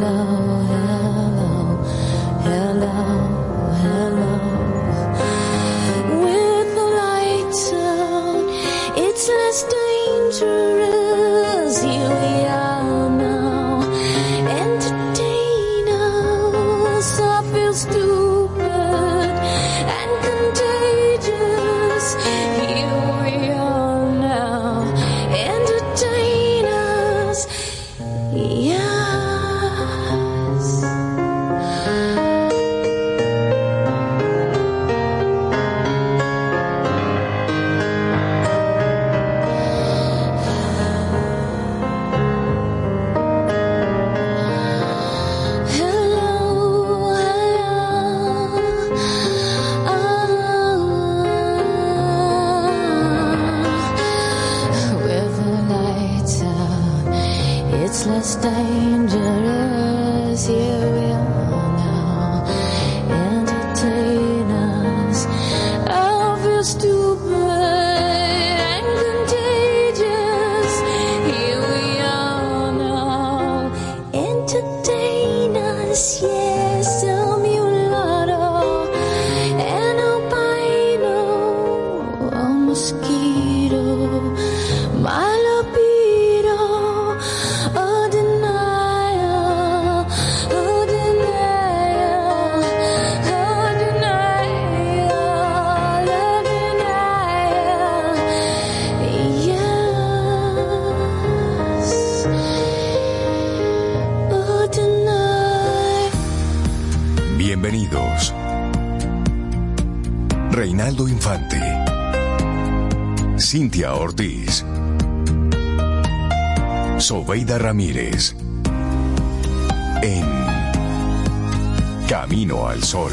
love. Ramírez. En Camino al Sol.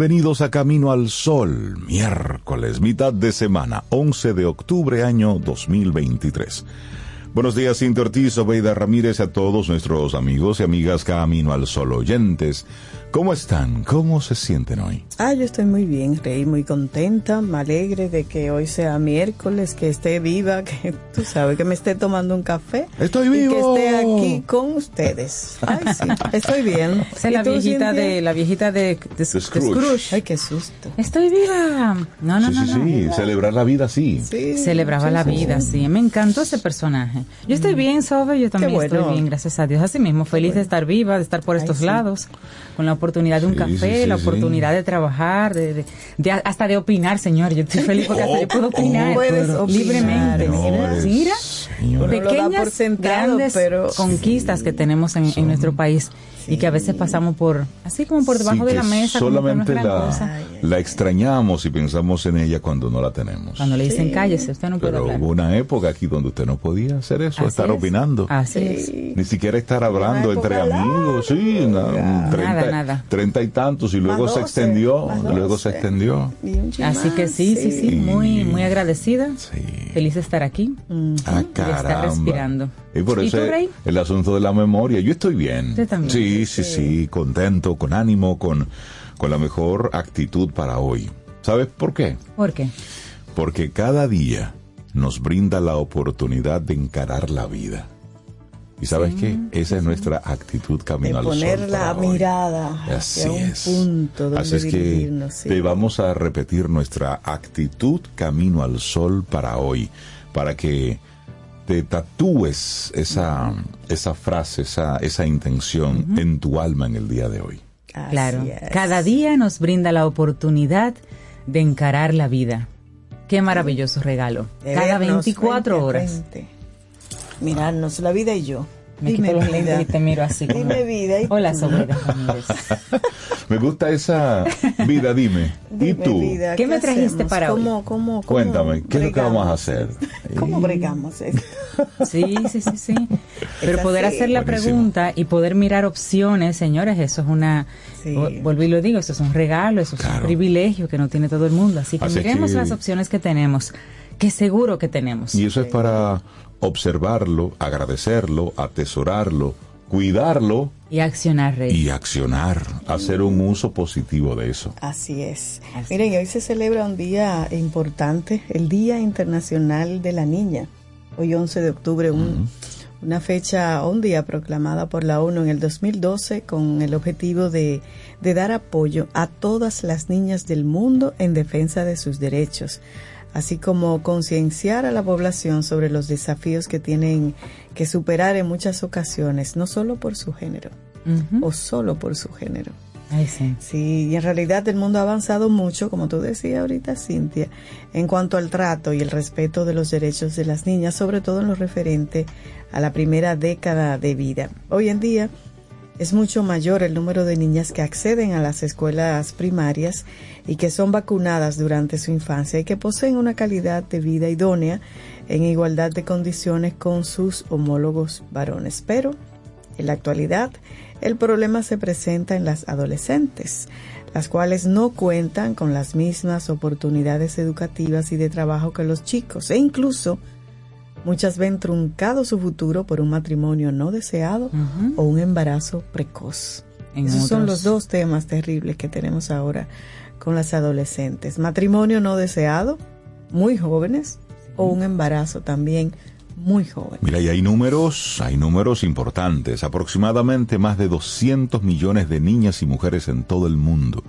Bienvenidos a Camino al Sol, miércoles, mitad de semana, 11 de octubre año 2023. Buenos días, Cintia Ortiz, Ramírez, a todos nuestros amigos y amigas Camino al Sol oyentes. ¿Cómo están? ¿Cómo se sienten hoy? Ah, yo estoy muy bien, Rey, muy contenta, me alegre de que hoy sea miércoles, que esté viva, que tú sabes, que me esté tomando un café. Estoy vivo. que esté aquí con ustedes. Ay, sí, estoy bien. es la viejita de la viejita de, Scrooge. Ay, qué susto. Estoy viva. No, no, no. Sí, sí, celebrar la vida, sí. sí Celebraba la vida, sí. Me encantó ese personaje. Yo estoy mm. bien, Sobe, yo también estoy bien, gracias a Dios. Así mismo, feliz de estar viva, de estar por estos lados, con la oportunidad de un café, la oportunidad de trabajar, de, hasta de opinar, señor. Yo estoy feliz porque hasta yo puedo opinar, libremente. Mira, pequeñas, grandes conquistas que tenemos en, en nuestro país y que a veces pasamos por, así como por debajo de la mesa. Solamente la, la extrañamos y pensamos en ella cuando no la tenemos. Cuando le dicen cállese, usted no puede Pero hubo una época aquí donde usted no podía hacer eso, estar opinando. Así es. Ni siquiera estar hablando entre amigos, sí, nada, nada. treinta y tantos y luego se extendió, luego se extendió. Así que sí, sí, sí, muy, muy agradecida. Feliz de estar aquí. Ah, caramba. De estar respirando. Y por eso el asunto de la memoria. Yo estoy bien. también. Sí, sí, sí, contento, con ánimo, con, con la mejor actitud para hoy. ¿Sabes por qué? ¿Por qué? Porque cada día nos brinda la oportunidad de encarar la vida. ¿Y sabes qué? Esa es nuestra actitud camino al sol. Poner la mirada hacia un punto donde Así es que te vamos a repetir nuestra actitud camino al sol para hoy, para que te tatúes esa, esa frase, esa, esa intención en tu alma en el día de hoy. claro, cada día nos brinda la oportunidad de encarar la vida. Qué maravilloso regalo. Cada 24 horas mirarnos, la vida y yo. Me quito los lentes y te miro así. Dime vida. Y Hola, Sobeida Me gusta esa vida, dime. ¿Y tú? ¿Qué, me trajiste para ¿Cómo, hoy? Cómo, Cuéntame, ¿qué es lo que vamos a hacer? ¿Cómo bregamos esto? Sí, sí, sí, sí. Pero poder hacer la pregunta y poder mirar opciones, señores, eso es una... Vuelvo y lo digo, eso es un regalo, eso es un privilegio que no tiene todo el mundo. Así que miremos las opciones que tenemos, que seguro que tenemos. Y eso es para observarlo, agradecerlo, atesorarlo, cuidarlo. Y accionar, Rey. Y accionar, hacer un uso positivo de eso. Así es. Miren, hoy se celebra un día importante, el Día Internacional de la Niña. Hoy 11 de octubre, una fecha, un día proclamada por la ONU en el 2012 con el objetivo de, de dar apoyo a todas las niñas del mundo en defensa de sus derechos así como concienciar a la población sobre los desafíos que tienen que superar en muchas ocasiones, no solo por su género o solo por su género. sí. sí, y en realidad el mundo ha avanzado mucho, como tú decías ahorita, Cintia, en cuanto al trato y el respeto de los derechos de las niñas, sobre todo en lo referente a la primera década de vida. Hoy en día, es mucho mayor el número de niñas que acceden a las escuelas primarias y que son vacunadas durante su infancia y que poseen una calidad de vida idónea en igualdad de condiciones con sus homólogos varones. Pero, en la actualidad, el problema se presenta en las adolescentes, las cuales no cuentan con las mismas oportunidades educativas y de trabajo que los chicos e incluso Muchas ven truncado su futuro por un matrimonio no deseado o un embarazo precoz. Esos son los dos temas terribles que tenemos ahora con las adolescentes. Matrimonio no deseado, muy jóvenes, o un embarazo también muy joven. Mira, y hay números, hay números importantes. Aproximadamente más de 200 millones de niñas y mujeres en todo el mundo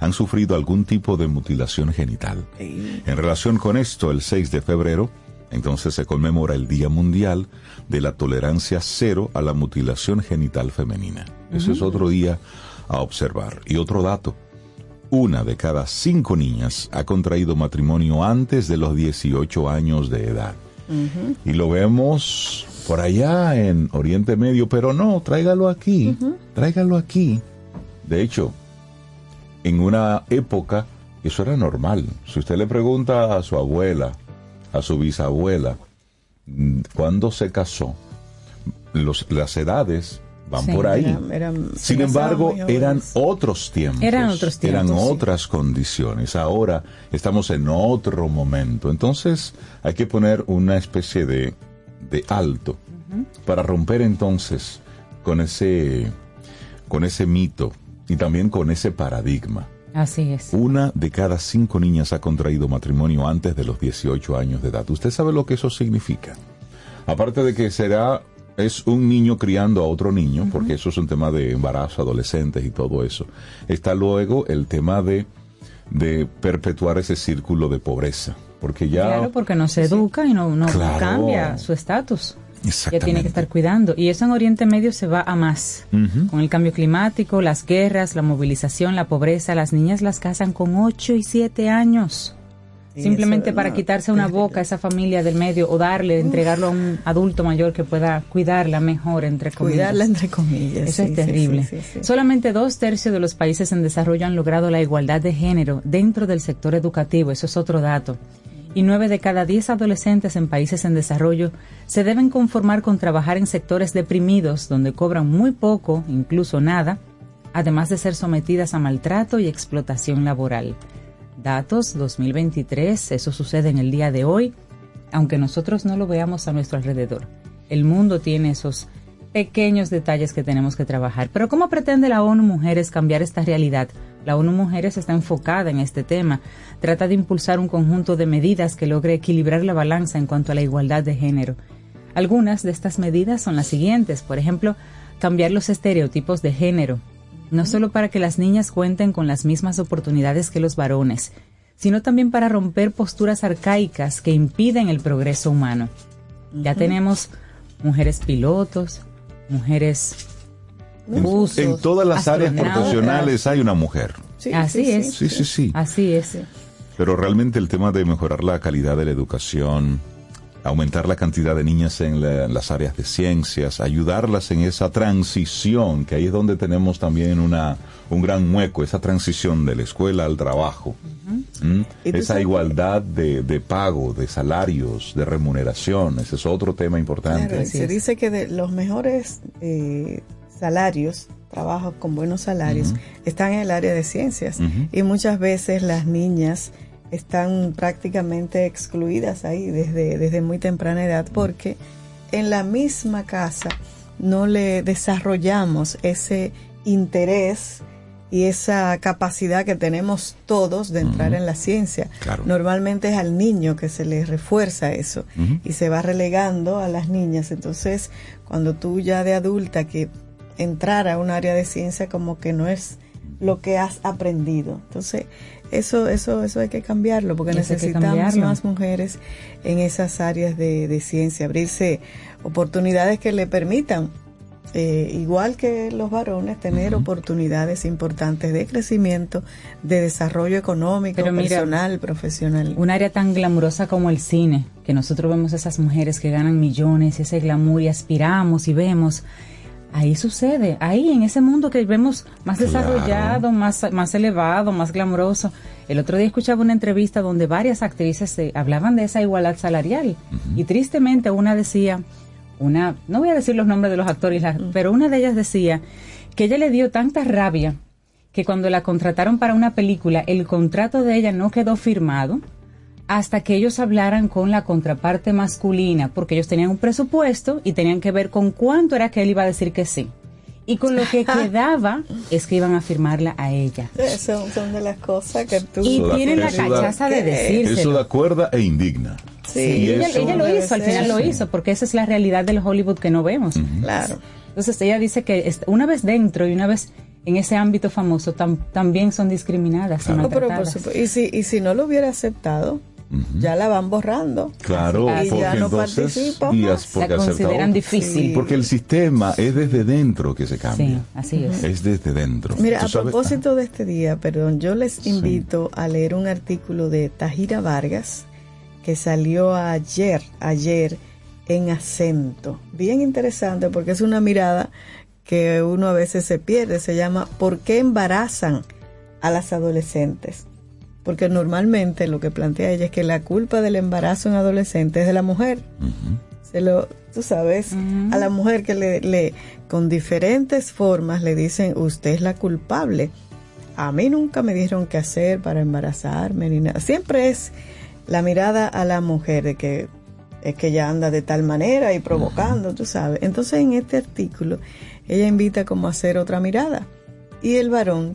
han sufrido algún tipo de mutilación genital. En relación con esto, el 6 de febrero, entonces se conmemora el Día Mundial de la Tolerancia Cero a la Mutilación Genital Femenina. Ese es otro día a observar. Y otro dato, una de cada cinco niñas ha contraído matrimonio antes de los 18 años de edad. Y lo vemos por allá en Oriente Medio, pero no, tráigalo aquí, tráigalo aquí. De hecho, en una época eso era normal. Si usted le pregunta a su abuela, a su bisabuela mm, cuando se casó, los, las edades van por ahí. Sin embargo, eran otros tiempos. Eran otros tiempos. Eran otras condiciones. Ahora estamos en otro momento. Entonces hay que poner una especie de, de alto para romper entonces con ese, con ese mito y también con ese paradigma. Así es. Una de cada cinco niñas ha contraído matrimonio antes de los 18 años de edad. ¿Usted sabe lo que eso significa? Aparte de que será es un niño criando a otro niño, porque eso es un tema de embarazo, adolescentes y todo eso. Está luego el tema de, de perpetuar ese círculo de pobreza, porque ya... Claro, porque no se educa y no, no cambia su estatus ya tiene que estar cuidando. Y eso en Oriente Medio se va a más. Con el cambio climático, las guerras, la movilización, la pobreza, las niñas las casan con 8 y 7 años. Simplemente para quitarse una boca a esa familia del medio o darle, entregarlo a un adulto mayor que pueda cuidarla mejor, entre comillas. Cuidarla entre comillas. Eso es terrible. Solamente dos tercios de los países en desarrollo han logrado la igualdad de género dentro del sector educativo. Eso es otro dato y nueve de cada diez adolescentes en países en desarrollo se deben conformar con trabajar en sectores deprimidos donde cobran muy poco, incluso nada, además de ser sometidas a maltrato y explotación laboral. Datos 2023, eso sucede en el día de hoy, aunque nosotros no lo veamos a nuestro alrededor. El mundo tiene esos pequeños detalles que tenemos que trabajar. Pero ¿cómo pretende la ONU Mujeres cambiar esta realidad? La ONU Mujeres está enfocada en este tema. Trata de impulsar un conjunto de medidas que logre equilibrar la balanza en cuanto a la igualdad de género. Algunas de estas medidas son las siguientes. Por ejemplo, cambiar los estereotipos de género, no solo para que las niñas cuenten con las mismas oportunidades que los varones, sino también para romper posturas arcaicas que impiden el progreso humano. Ya tenemos mujeres pilotos, mujeres en, todas las áreas profesionales hay una mujer. Así es. Sí, sí, sí. Así es. Pero realmente el tema de mejorar la calidad de la educación, aumentar la cantidad de niñas en, las áreas de ciencias, ayudarlas en esa transición, que ahí es donde tenemos también una, un gran hueco, esa transición de la escuela al trabajo. ¿Mm? Esa igualdad de, de, pago, de salarios, de remuneración, ese es otro tema importante. se dice que de los mejores eh, salarios, trabajos con buenos salarios, están en el área de ciencias. Y muchas veces las niñas están prácticamente excluidas ahí desde, desde muy temprana edad porque en la misma casa no le desarrollamos ese interés y esa capacidad que tenemos todos de entrar en la ciencia. Normalmente es al niño que se le refuerza eso y se va relegando a las niñas. Entonces, cuando tú ya de adulta que entrar a un área de ciencia como que no es lo que has aprendido. Entonces, eso, eso, eso hay que cambiarlo, porque necesitamos más mujeres en esas áreas de, de ciencia, abrirse oportunidades que le permitan eh, igual que los varones, tener oportunidades importantes de crecimiento, de desarrollo económico, personal, profesional. Un área tan glamurosa como el cine, que nosotros vemos esas mujeres que ganan millones, ese glamour y aspiramos y vemos Ahí sucede, ahí en ese mundo que vemos más desarrollado, más, más elevado, más glamoroso. El otro día escuchaba una entrevista donde varias actrices se hablaban de esa igualdad salarial. Y tristemente una decía, una, no voy a decir los nombres de los actores, pero una de ellas decía que ella le dio tanta rabia que cuando la contrataron para una película el contrato de ella no quedó firmado hasta que ellos hablaran con la contraparte masculina, porque ellos tenían un presupuesto y tenían que ver con cuánto era que él iba a decir que sí. Y con lo que quedaba es que iban a firmarla a ella. Son, son de las cosas que tú... Y tienen la cachaza de decirse. Eso da cuerda e indigna. Sí, ella, lo hizo, al final lo hizo, porque esa es la realidad del Hollywood que no vemos. Claro. Entonces ella dice que una vez dentro y una vez en ese ámbito famoso también son discriminadas. y, si, y si no lo hubiera aceptado, ya la van borrando. Claro, porque ya no participa. Y la consideran difícil. Porque el sistema es desde dentro que se cambia. Sí, así es. Es desde dentro. Mira, a propósito de este día, perdón, yo les invito a leer un artículo de Tajira Vargas que salió ayer, ayer en acento. Bien interesante porque es una mirada que uno a veces se pierde. Se llama ¿Por qué embarazan a las adolescentes? Porque normalmente lo que plantea ella es que la culpa del embarazo en adolescente es de la mujer. Se lo, tú sabes, a la mujer que le, le, con diferentes formas le dicen, usted es la culpable. A mí nunca me dijeron qué hacer para embarazarme ni nada. Siempre es la mirada a la mujer de que es que ella anda de tal manera y provocando, tú sabes. Entonces en este artículo ella invita como a hacer otra mirada. Y el varón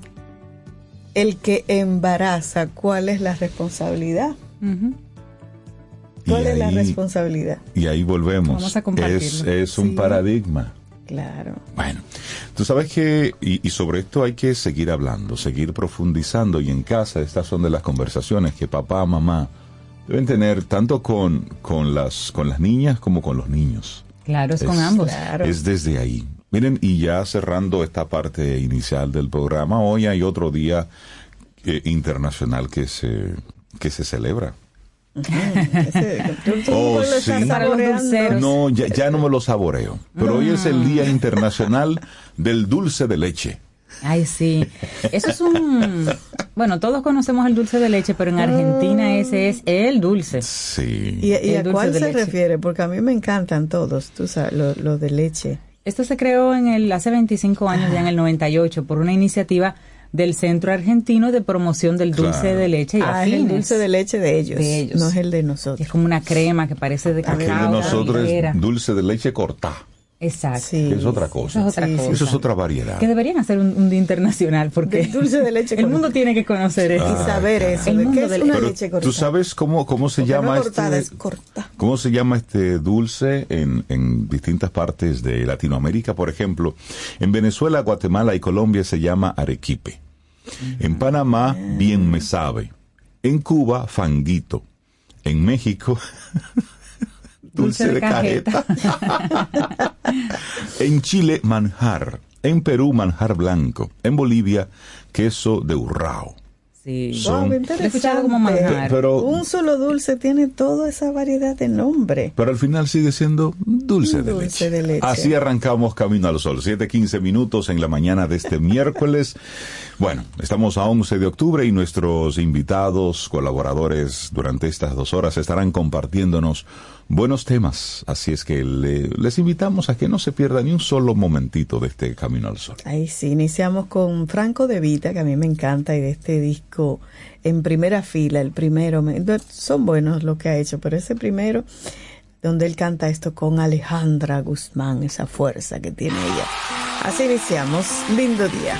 el que embaraza, ¿cuál es la responsabilidad? ¿Cuál es la responsabilidad? Y ahí volvemos. es, es un paradigma. Claro. Bueno, tú sabes que, y, sobre esto hay que seguir hablando, seguir profundizando, y en casa estas son de las conversaciones que papá, mamá deben tener tanto con, con, las, con las niñas como con los niños. Claro, es, con ambos. Es desde ahí. Miren, y ya cerrando esta parte inicial del programa, hoy hay otro día eh, internacional que se, que se celebra. oh, No, ya, no me lo saboreo. Pero hoy es el Día Internacional del Dulce de Leche. Ay, sí. Eso es un... Bueno, todos conocemos el dulce de leche, pero en Argentina ah. ese es el dulce. Sí. ¿Y, a cuál se refiere? Porque a mí me encantan todos, tú sabes, los de leche. Esto se creó en el hace 25 años, ya en el 98, por una iniciativa del Centro Argentino de Promoción del Dulce de Leche y ah, el dulce de leche de ellos, ellos, no es el de nosotros. Es como una crema que parece de cacao. El de nosotros es dulce de leche cortá. Exacto. es otra cosa. Eso es otra, cosa. Eso es otra variedad. Que deberían hacer un, día internacional porque dulce de leche el mundo tiene que conocer eso y saber eso. El mundo de una leche cortada. ¿Tú sabes cómo, cómo se llama este cómo se llama este dulce en, en distintas partes de Latinoamérica? Por ejemplo, en Venezuela, Guatemala y Colombia se llama arequipe. En Panamá, bien me sabe. En Cuba, fanguito. En México, dulce, de, cajeta. en Chile, manjar. En Perú, manjar blanco. En Bolivia, queso de urrao. Sí. Son, escuchado como manjar. Pero, un solo dulce tiene toda esa variedad de nombre. Pero al final sigue siendo dulce, de, leche. de, leche. Así arrancamos Camino al Sol. 7:15 minutos en la mañana de este miércoles. Bueno, estamos a 11 de octubre y nuestros invitados, colaboradores durante estas dos horas estarán compartiéndonos buenos temas. Así es que les invitamos a que no se pierda ni un solo momentito de este Camino al Sol. Ahí sí, iniciamos con Franco de Vita, que a mí me encanta, y de este disco en primera fila, el primero. Son buenos lo que ha hecho, pero ese primero, donde él canta esto con Alejandra Guzmán, esa fuerza que tiene ella. Así iniciamos. Lindo día.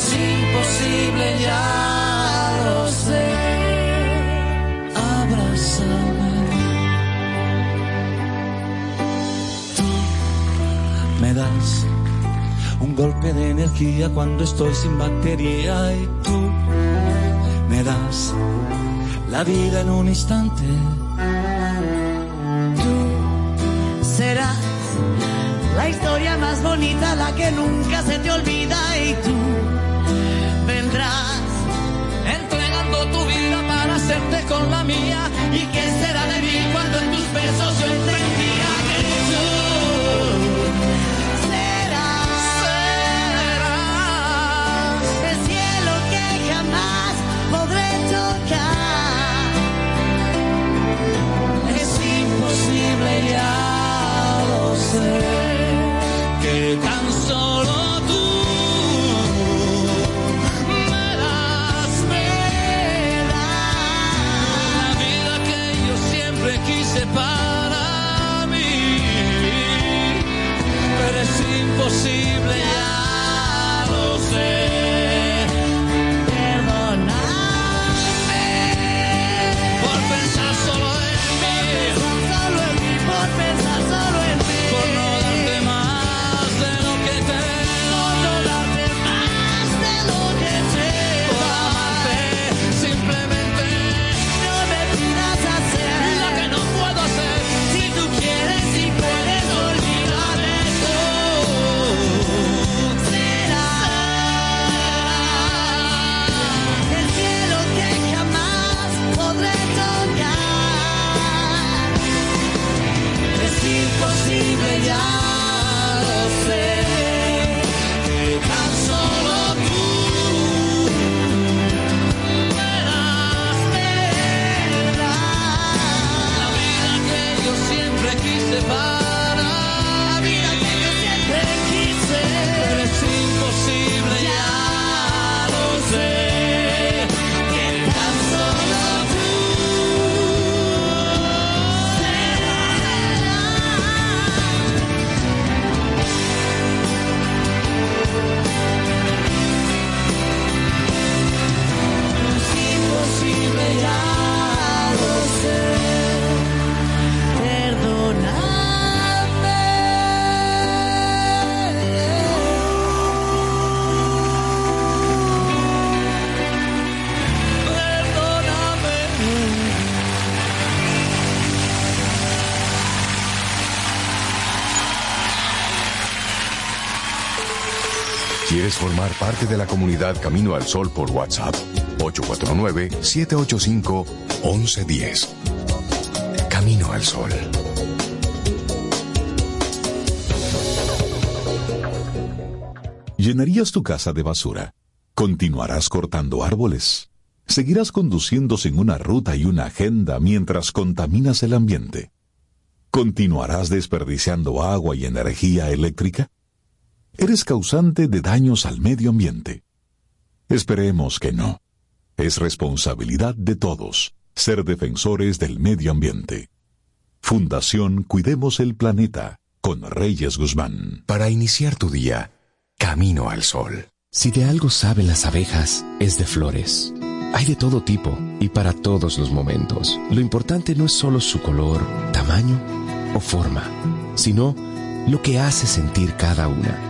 Es imposible, ya lo sé. Abrázame. Tú me das un golpe de energía cuando estoy sin batería y tú me das la vida en un instante serás la historia más bonita, la que nunca se te olvida y tú vendrás entregando tu vida para hacerte con la mía. Y qué será de mí cuando en tus besos yo entendía que tú serás, serás el cielo que jamás podré tocar. Es imposible ya que tan solo quise para mí, pero es imposible ya lo sé. if ¿Quieres formar parte de la comunidad Camino al Sol por WhatsApp? 849-785-1110. Camino al Sol. ¿Llenarías tu casa de basura? ¿Continuarás cortando árboles? ¿Seguirás conduciendo sin una ruta y una agenda mientras contaminas el ambiente? ¿Continuarás desperdiciando agua y energía eléctrica? Eres causante de daños al medio ambiente. Esperemos que no. Es responsabilidad de todos ser defensores del medio ambiente. Fundación Cuidemos el Planeta con Reyes Guzmán. Para iniciar tu día, camino al sol. Si de algo saben las abejas, es de flores. Hay de todo tipo y para todos los momentos. Lo importante no es solo su color, tamaño o forma, sino lo que hace sentir cada una.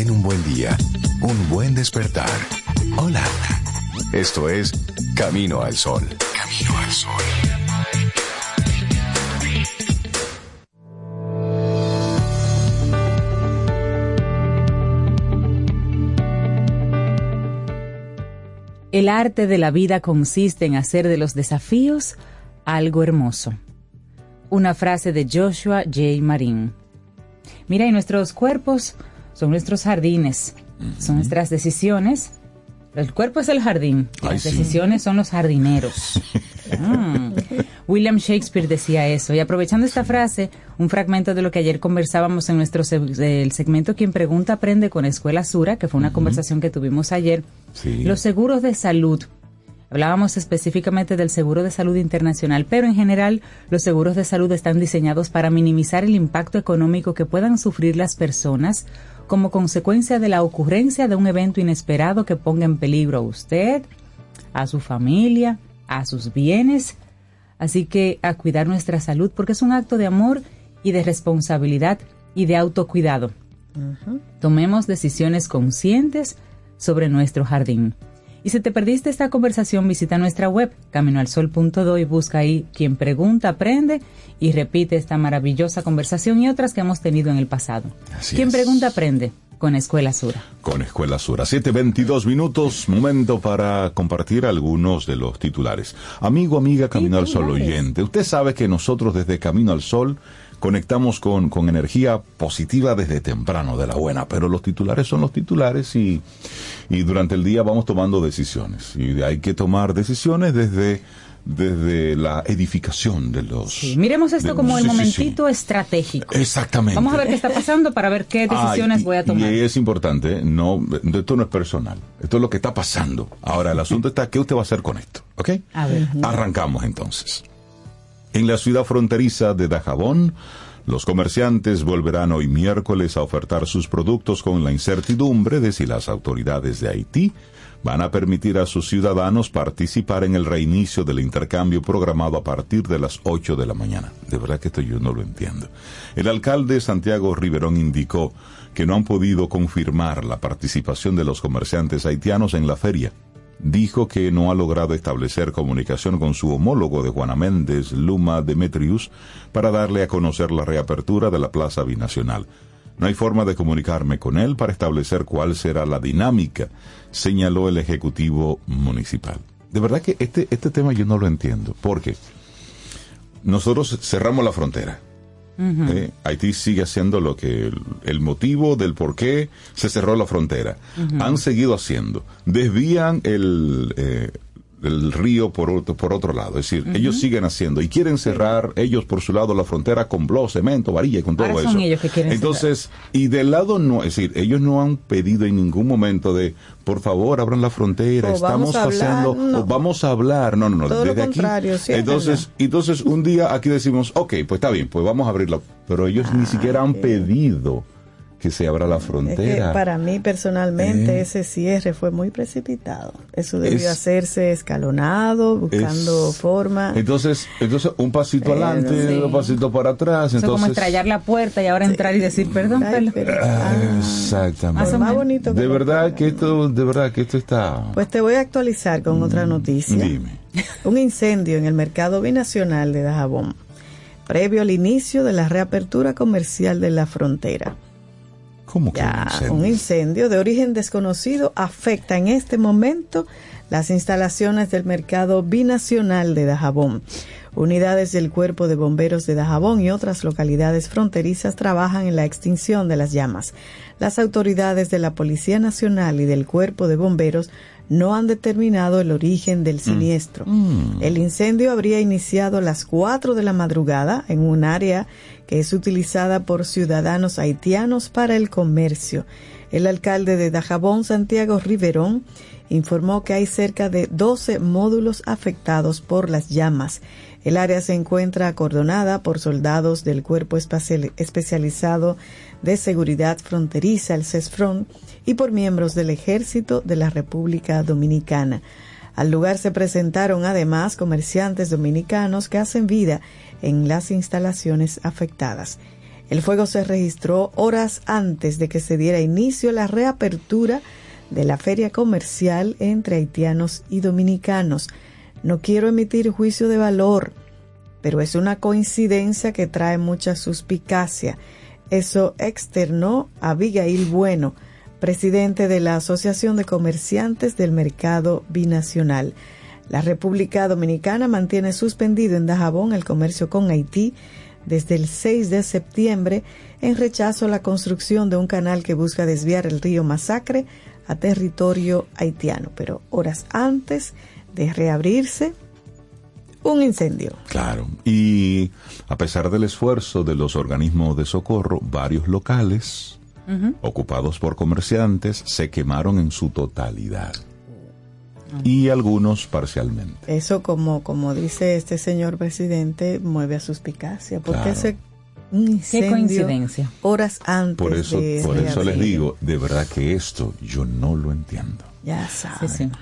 Ten un buen día, un buen despertar. Hola. Esto es Camino al Sol. Camino al Sol. El arte de la vida consiste en hacer de los desafíos algo hermoso. Una frase de Joshua J. Marin. Mira, y nuestros cuerpos son nuestros jardines, son nuestras decisiones. El cuerpo es el jardín, las decisiones son los jardineros. Ah. William Shakespeare decía eso. Y aprovechando esta frase, un fragmento de lo que ayer conversábamos en nuestro el segmento Quien Pregunta Aprende con Escuela Sura, que fue una conversación que tuvimos ayer. Los seguros de salud Hablábamos específicamente del seguro de salud internacional, pero en general los seguros de salud están diseñados para minimizar el impacto económico que puedan sufrir las personas como consecuencia de la ocurrencia de un evento inesperado que ponga en peligro a usted, a su familia, a sus bienes. Así que a cuidar nuestra salud porque es un acto de amor y de responsabilidad y de autocuidado. Tomemos decisiones conscientes sobre nuestro jardín. Y si te perdiste esta conversación, visita nuestra web, caminoalsol.do y busca ahí quien pregunta, aprende y repite esta maravillosa conversación y otras que hemos tenido en el pasado. quien pregunta, aprende con Escuela Sura. Con Escuela Sura. 7.22 minutos, momento para compartir algunos de los titulares. Amigo, amiga, Camino al Sol oyente, usted sabe que nosotros desde Camino al Sol conectamos con, con energía positiva desde temprano, de la buena, pero los titulares son los titulares y, y durante el día vamos tomando decisiones. Y hay que tomar decisiones desde desde la edificación de los... miremos esto como el momentito estratégico. Exactamente. Vamos a ver qué está pasando para ver qué decisiones voy a tomar. Y es importante, no, esto no es personal, esto es lo que está pasando. Ahora, el asunto está, ¿qué usted va a hacer con esto? ¿Ok? A ver. Arrancamos entonces. En la ciudad fronteriza de Dajabón, los comerciantes volverán hoy miércoles a ofertar sus productos con la incertidumbre de si las autoridades de Haití van a permitir a sus ciudadanos participar en el reinicio del intercambio programado a partir de las 8 de la mañana. De verdad que esto yo no lo entiendo. El alcalde Santiago Riverón indicó que no han podido confirmar la participación de los comerciantes haitianos en la feria dijo que no ha logrado establecer comunicación con su homólogo de Juana Méndez, Luma Demetrius, para darle a conocer la reapertura de la Plaza Binacional. No hay forma de comunicarme con él para establecer cuál será la dinámica, señaló el Ejecutivo Municipal. De verdad que este, este tema yo no lo entiendo, porque nosotros cerramos la frontera eh, Haití sigue haciendo lo que el, motivo del por qué se cerró la frontera. Han seguido haciendo. Desvían el, eh, el río por otro, por otro lado. Es decir, ellos siguen haciendo y quieren cerrar ellos por su lado la frontera con blo, cemento, varilla y con todo Ahora eso. Son ellos que quieren Entonces, y del lado no, es decir, ellos no han pedido en ningún momento de, por favor, abran la frontera, estamos pasando, o vamos a hablar. No, no, no, todo desde lo contrario, aquí. entonces, entonces un día aquí decimos, ok, pues está bien, pues vamos a abrirla. Pero ellos ni siquiera han pedido que se abra la frontera. para mí personalmente eh. ese cierre fue muy precipitado. Eso debió hacerse escalonado, buscando forma. Entonces, entonces un pasito adelante, un pasito para atrás. Entonces, como estrellar la puerta y ahora entrar y decir perdón. Ah, exactamente. Más bonito de verdad que esto, de verdad que esto está. Pues te voy a actualizar con otra mm, noticia. Dime. Un incendio en el mercado binacional de Dajabón, previo al inicio de la reapertura comercial de la frontera. ¿Cómo que un, incendio? un incendio de origen desconocido afecta en este momento las instalaciones del mercado binacional de Dajabón. Unidades del Cuerpo de Bomberos de Dajabón y otras localidades fronterizas trabajan en la extinción de las llamas. Las autoridades de la Policía Nacional y del Cuerpo de Bomberos no han determinado el origen del mm. siniestro. Mm. El incendio habría iniciado a las 4 de la madrugada en un área que es utilizada por ciudadanos haitianos para el comercio. El alcalde de Dajabón, Santiago Riverón, informó que hay cerca de 12 módulos afectados por las llamas. El área se encuentra acordonada por soldados del Cuerpo Especializado de Seguridad Fronteriza, el CESFRON, y por miembros del Ejército de la República Dominicana. Al lugar se presentaron además comerciantes dominicanos que hacen vida en las instalaciones afectadas. El fuego se registró horas antes de que se diera inicio la reapertura de la feria comercial entre haitianos y dominicanos. No quiero emitir juicio de valor, pero es una coincidencia que trae mucha suspicacia. Eso externó Abigail Bueno, presidente de la Asociación de Comerciantes del Mercado Binacional. La República Dominicana mantiene suspendido en Dajabón el comercio con Haití desde el 6 de septiembre en rechazo a la construcción de un canal que busca desviar el río Masacre a territorio haitiano. Pero horas antes de reabrirse, un incendio. Claro, y a pesar del esfuerzo de los organismos de socorro, varios locales ocupados por comerciantes se quemaron en su totalidad y algunos parcialmente. Eso, como, como dice este señor presidente, mueve a suspicacia, porque ese Qué coincidencia. Horas antes. Por eso, por eso les digo, de verdad que esto yo no lo entiendo. Ya saben.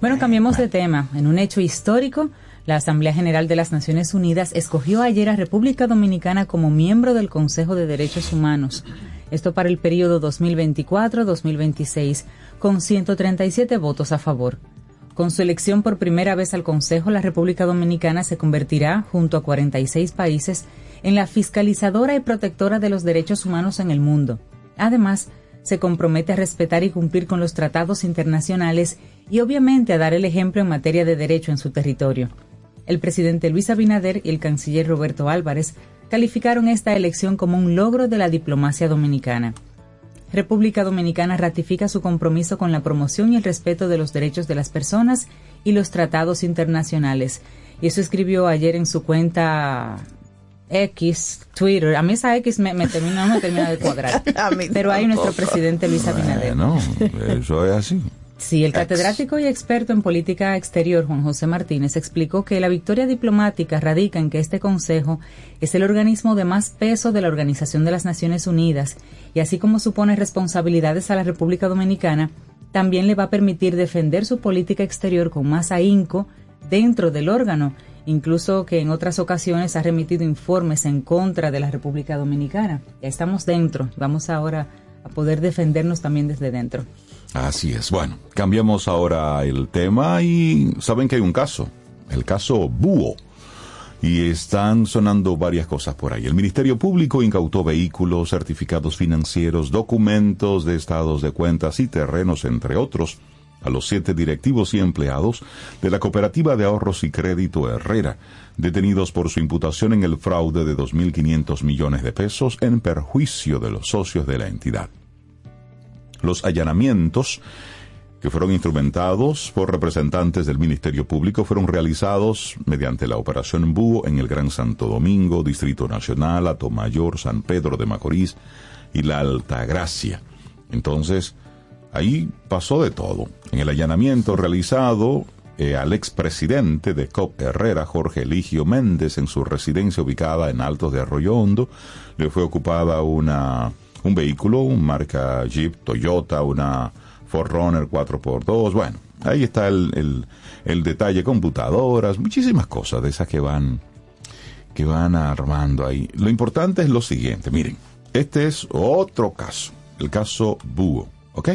Bueno, cambiemos de tema. En un hecho histórico, la Asamblea General de las Naciones Unidas escogió ayer a República Dominicana como miembro del Consejo de Derechos Humanos. Esto para el periodo 2024-2026, con 137 votos a favor. Con su elección por primera vez al Consejo, la República Dominicana se convertirá, junto a 46 países, en la fiscalizadora y protectora de los derechos humanos en el mundo. Además, se compromete a respetar y cumplir con los tratados internacionales y obviamente a dar el ejemplo en materia de derecho en su territorio. El presidente Luis Abinader y el canciller Roberto Álvarez calificaron esta elección como un logro de la diplomacia dominicana. República Dominicana ratifica su compromiso con la promoción y el respeto de los derechos de las personas y los tratados internacionales. Y eso escribió ayer en su cuenta X, Twitter. A mí esa X me, termina, no me termina de cuadrar. Pero hay nuestro presidente Luis Abinader. No, eso es así. Sí, el catedrático y experto en política exterior Juan José Martínez explicó que la victoria diplomática radica en que este Consejo es el organismo de más peso de la Organización de las Naciones Unidas y así como supone responsabilidades a la República Dominicana, también le va a permitir defender su política exterior con más ahínco dentro del órgano, incluso que en otras ocasiones ha remitido informes en contra de la República Dominicana. Ya estamos dentro, vamos ahora a poder defendernos también desde dentro. Así es. Bueno, cambiamos ahora el tema y saben que hay un caso, el caso Búho. Y están sonando varias cosas por ahí. El Ministerio Público incautó vehículos, certificados financieros, documentos de estados de cuentas y terrenos, entre otros, a los siete directivos y empleados de la Cooperativa de Ahorros y Crédito Herrera, detenidos por su imputación en el fraude de 2.500 millones de pesos en perjuicio de los socios de la entidad. Los allanamientos que fueron instrumentados por representantes del Ministerio Público fueron realizados mediante la Operación Búho en el Gran Santo Domingo, Distrito Nacional, Atomayor, San Pedro de Macorís y la Altagracia. Entonces, ahí pasó de todo. En el allanamiento realizado eh, al expresidente de COP Herrera, Jorge Eligio Méndez, en su residencia ubicada en Altos de Arroyo Hondo, le fue ocupada una un vehículo, un marca Jeep, Toyota, una Forerunner 4x2, bueno, ahí está el, el, detalle, computadoras, muchísimas cosas de esas que van, que van armando ahí. Lo importante es lo siguiente, miren, este es otro caso, el caso Búho, ¿ok?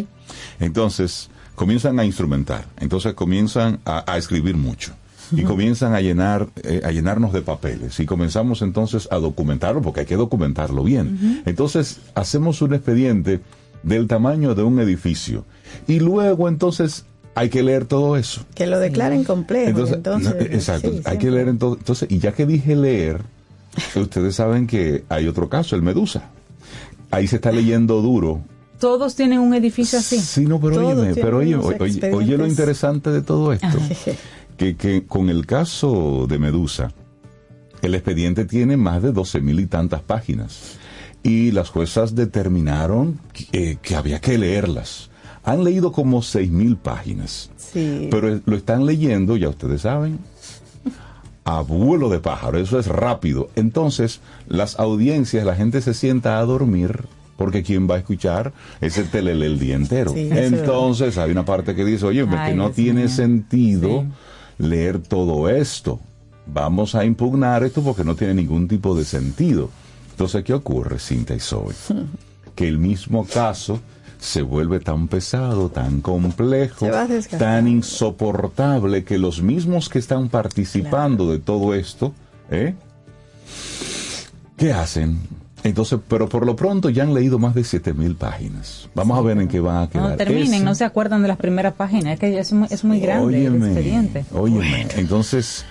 Entonces, comienzan a instrumentar, entonces comienzan a, escribir mucho y comienzan a llenar eh, a llenarnos de papeles. Y comenzamos entonces a documentarlo porque hay que documentarlo bien. Entonces hacemos un expediente del tamaño de un edificio. Y luego entonces hay que leer todo eso. Que lo declaren completo. Entonces, exacto, hay que leer entonces, entonces y ya que dije leer, ustedes saben que hay otro caso, el Medusa. Ahí se está leyendo duro. Todos tienen un edificio así. Sí, no, pero oye, pero oye, oye, lo interesante de todo esto, que, que con el caso de Medusa, el expediente tiene más de doce mil y tantas páginas y las juezas determinaron que, había que leerlas. Han leído como seis mil páginas, sí. pero lo están leyendo, ya ustedes saben, a vuelo de pájaro, eso es rápido. Entonces, las audiencias, la gente se sienta a dormir porque quien va a escuchar ese telele el día entero. Entonces hay una parte que dice, oye, que no tiene sentido leer todo esto. Vamos a impugnar esto porque no tiene ningún tipo de sentido. Entonces, ¿qué ocurre, Cinta y Zoe? Que el mismo caso se vuelve tan pesado, tan complejo, tan insoportable que los mismos que están participando de todo esto, ¿eh? ¿qué hacen? Entonces, pero por lo pronto ya han leído más de 7000 páginas. Vamos a ver en qué van a quedar. No terminen, no se acuerdan de las primeras páginas, es que es muy, es muy grande el expediente. Óyeme, entonces,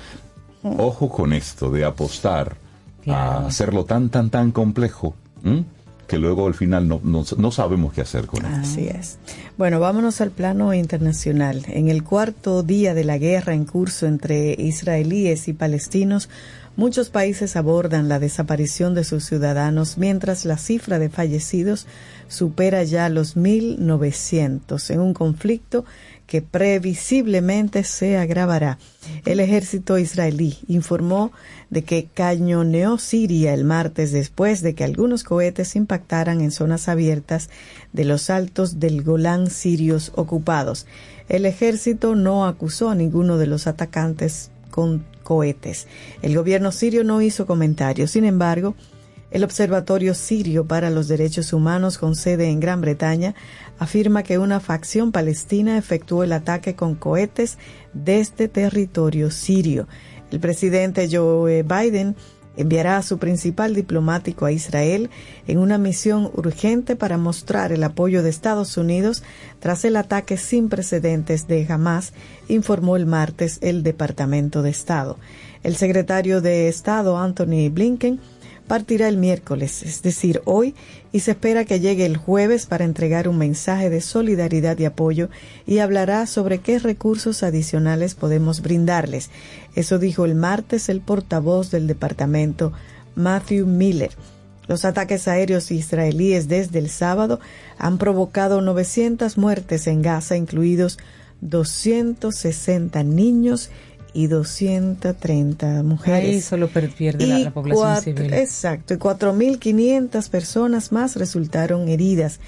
ojo con esto de apostar a hacerlo tan, tan, tan complejo. que luego al final no, no, sabemos qué hacer con él. Así es. Bueno, vámonos al plano internacional. En el cuarto día de la guerra en curso entre israelíes y palestinos, Muchos países abordan la desaparición de sus ciudadanos mientras la cifra de fallecidos supera ya los 1.900 en un conflicto que previsiblemente se agravará. El ejército israelí informó de que cañoneó Siria el martes después de que algunos cohetes impactaran en zonas abiertas de los altos del Golán sirios ocupados. El ejército no acusó a ninguno de los atacantes con cohetes. El gobierno sirio no hizo comentarios. Sin embargo, el Observatorio Sirio para los Derechos Humanos con sede en Gran Bretaña afirma que una facción palestina efectuó el ataque con cohetes desde territorio sirio. El presidente Joe Biden enviará a su principal diplomático a Israel en una misión urgente para mostrar el apoyo de Estados Unidos tras el ataque sin precedentes de Hamas, informó el martes el Departamento de Estado. El secretario de Estado, Anthony Blinken, partirá el miércoles, es decir, hoy, y se espera que llegue el jueves para entregar un mensaje de solidaridad y apoyo y hablará sobre qué recursos adicionales podemos brindarles. Eso dijo el martes el portavoz del departamento, Matthew Miller. Los ataques aéreos israelíes desde el sábado han provocado 900 muertes en Gaza, incluidos 260 niños y 230 mujeres. Ahí solo pierde la, población civil. Exacto, y 4.500 personas más resultaron heridas.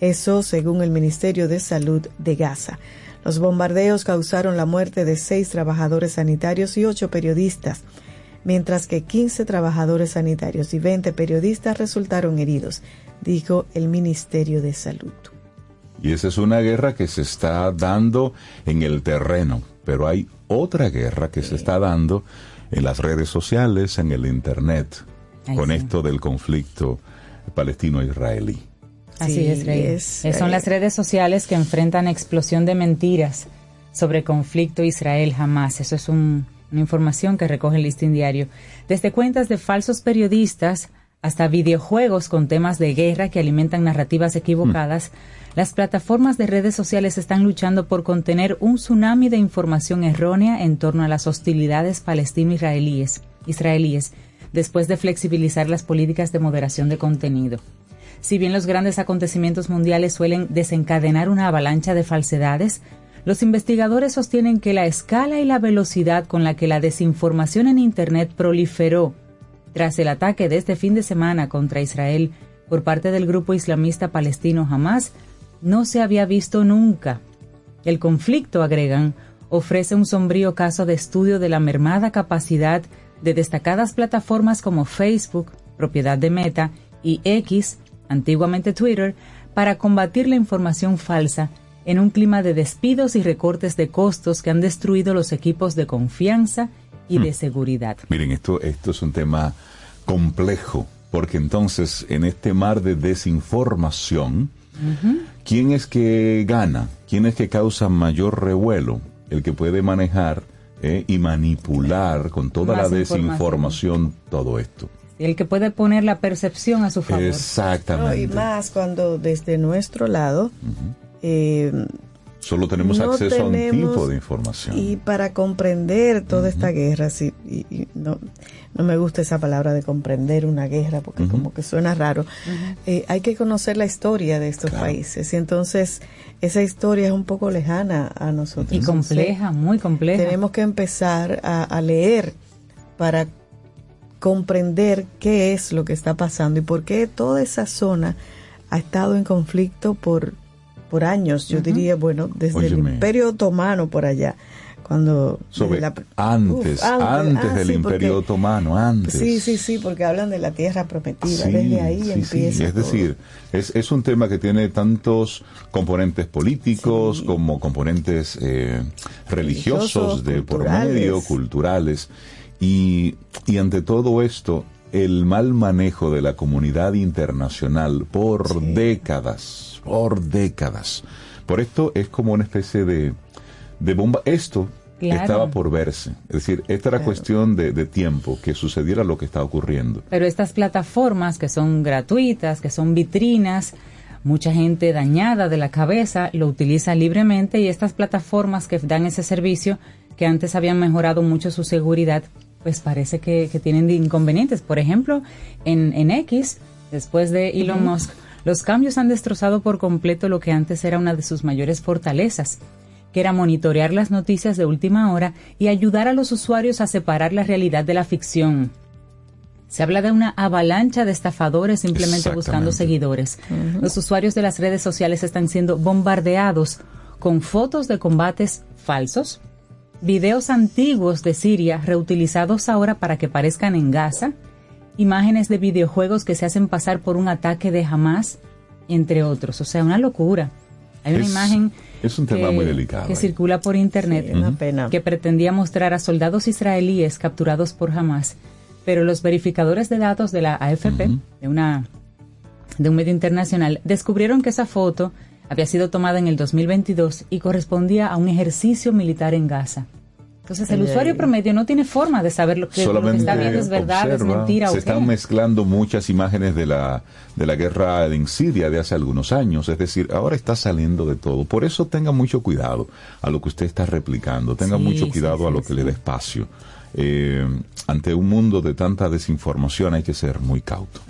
Eso según el Ministerio de Salud de Gaza. Los bombardeos causaron la muerte de seis trabajadores sanitarios y ocho periodistas, mientras que 15 trabajadores sanitarios y 20 periodistas resultaron heridos, dijo el Ministerio de Salud. Y esa es una guerra que se está dando en el terreno, pero hay otra guerra que se está dando en las redes sociales, en el Internet, con esto del conflicto palestino-israelí. Así es, es, eh, Son las redes sociales que enfrentan explosión de mentiras sobre conflicto Israel-Jamás. Eso es una información que recoge el listín diario. Desde cuentas de falsos periodistas hasta videojuegos con temas de guerra que alimentan narrativas equivocadas, las plataformas de redes sociales están luchando por contener un tsunami de información errónea en torno a las hostilidades palestino-israelíes israelíes, después de flexibilizar las políticas de moderación de contenido. Si bien los grandes acontecimientos mundiales suelen desencadenar una avalancha de falsedades, los investigadores sostienen que la escala y la velocidad con la que la desinformación en Internet proliferó tras el ataque de este fin de semana contra Israel por parte del grupo islamista palestino Hamas no se había visto nunca. El conflicto, agregan, ofrece un sombrío caso de estudio de la mermada capacidad de destacadas plataformas como Facebook, propiedad de Meta, y X, antiguamente Twitter, para combatir la información falsa en un clima de despidos y recortes de costos que han destruido los equipos de confianza y de hmm. seguridad. Miren, esto, esto es un tema complejo, porque entonces en este mar de desinformación, ¿quién es que gana? ¿Quién es que causa mayor revuelo? El que puede manejar eh, y manipular con toda la desinformación todo esto. El que puede poner la percepción a su favor. Exactamente. y más cuando desde nuestro lado eh, Solo tenemos acceso a un tipo de información. Y para comprender toda esta guerra, sí, y, no, no me gusta esa palabra de comprender una guerra porque como que suena raro, eh, hay que conocer la historia de estos países. Y entonces esa historia es un poco lejana a nosotros. Y compleja, muy compleja. Tenemos que empezar a, a leer para comprender qué es lo que está pasando y por qué toda esa zona ha estado en conflicto por por años, yo diría, bueno, desde el Imperio Otomano por allá. Cuando antes, antes, ah, del Imperio Otomano, antes. Sí, sí, sí, porque hablan de la tierra prometida, desde ahí empieza. Es decir, es, es un tema que tiene tantos componentes políticos como componentes eh, religiosos, de por medio, culturales. Y, y ante todo esto, el mal manejo de la comunidad internacional por décadas por décadas. Por esto es como una especie de, de bomba. Esto estaba por verse. Es decir, esta era cuestión de, de, tiempo, que sucediera lo que está ocurriendo. Pero estas plataformas que son gratuitas, que son vitrinas, mucha gente dañada de la cabeza lo utiliza libremente y estas plataformas que dan ese servicio, que antes habían mejorado mucho su seguridad, pues parece que, tienen inconvenientes. Por ejemplo, en, en X, después de Elon Musk, los cambios han destrozado por completo lo que antes era una de sus mayores fortalezas, que era monitorear las noticias de última hora y ayudar a los usuarios a separar la realidad de la ficción. Se habla de una avalancha de estafadores simplemente buscando seguidores. Los usuarios de las redes sociales están siendo bombardeados con fotos de combates falsos, videos antiguos de Siria reutilizados ahora para que parezcan en Gaza, imágenes de videojuegos que se hacen pasar por un ataque de Hamas, entre otros. O sea, una locura. Hay una imagen es un tema que, muy delicado, que circula por internet que pretendía mostrar a soldados israelíes capturados por Hamas, pero los verificadores de datos de la AFP, de una de un medio internacional, descubrieron que esa foto había sido tomada en el 2022 y correspondía a un ejercicio militar en Gaza. Entonces el usuario promedio no tiene forma de saber lo que, está viendo es verdad, es mentira. Se están mezclando muchas imágenes de la, de la guerra en Siria de hace algunos años. Es decir, ahora está saliendo de todo. Por eso tenga mucho cuidado a lo que usted está replicando. Tenga mucho cuidado a lo que le dé espacio. Eh, ante un mundo de tanta desinformación hay que ser muy cauto.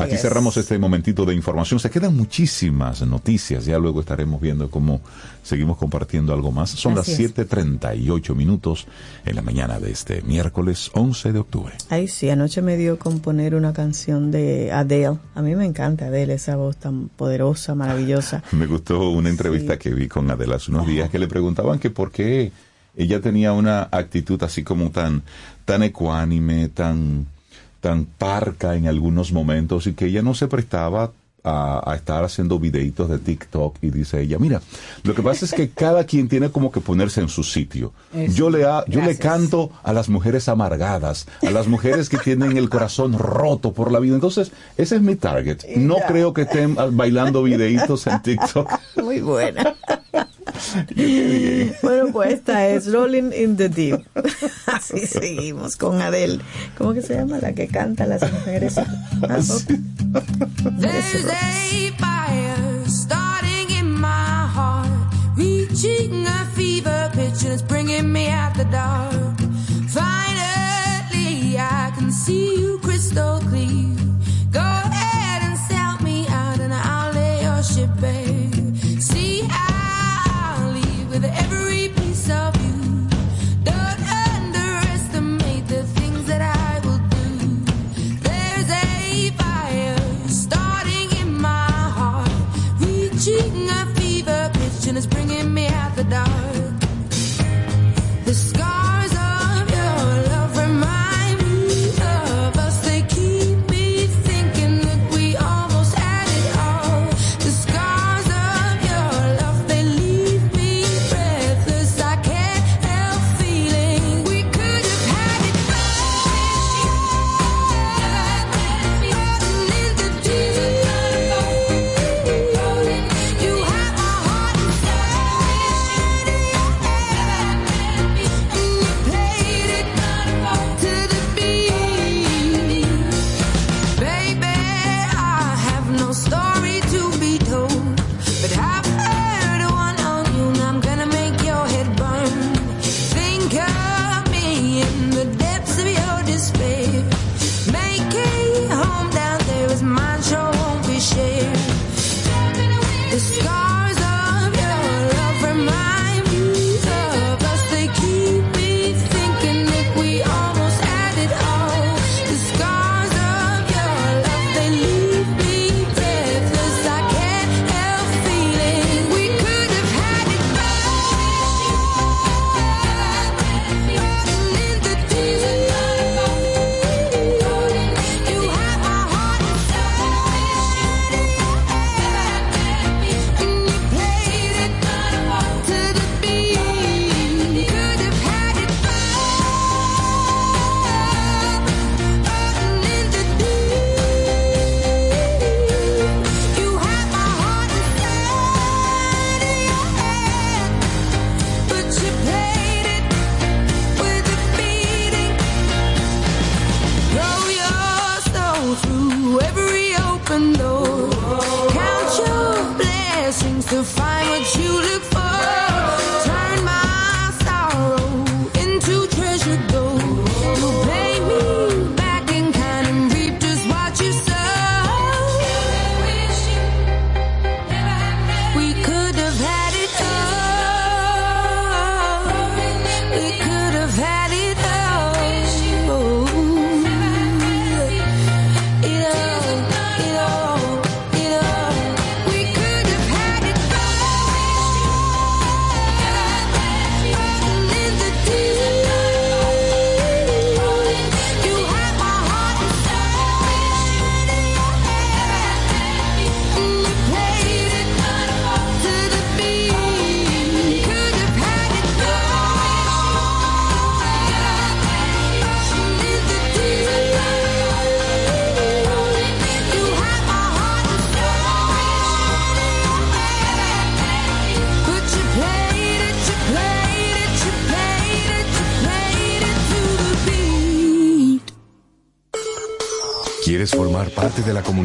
Aquí cerramos este momentito de información. Se quedan muchísimas noticias. Ya luego estaremos viendo cómo seguimos compartiendo algo más. Son las 7.38 minutos en la mañana de este miércoles 11 de octubre. Ay, sí, anoche me dio componer una canción de Adele. A mí me encanta Adele, esa voz tan poderosa, maravillosa. me gustó una entrevista que vi con Adele hace unos días que le preguntaban que por qué ella tenía una actitud así como tan, tan ecuánime, tan, tan parca en algunos momentos y que ella no se prestaba a, estar haciendo videitos de TikTok y dice ella, mira, lo que pasa es que cada quien tiene como que ponerse en su sitio. yo le, yo le canto a las mujeres amargadas, a las mujeres que tienen el corazón roto por la vida. Entonces, ese es mi target. No creo que estén bailando videitos en TikTok. Muy buena. Bueno, pues esta es Rolling in the Deep. Así seguimos con Adele. ¿Cómo que se llama la que canta las mujeres? There's a fire starting in my heart, reaching a fever pitch and it's bringing me out the dark.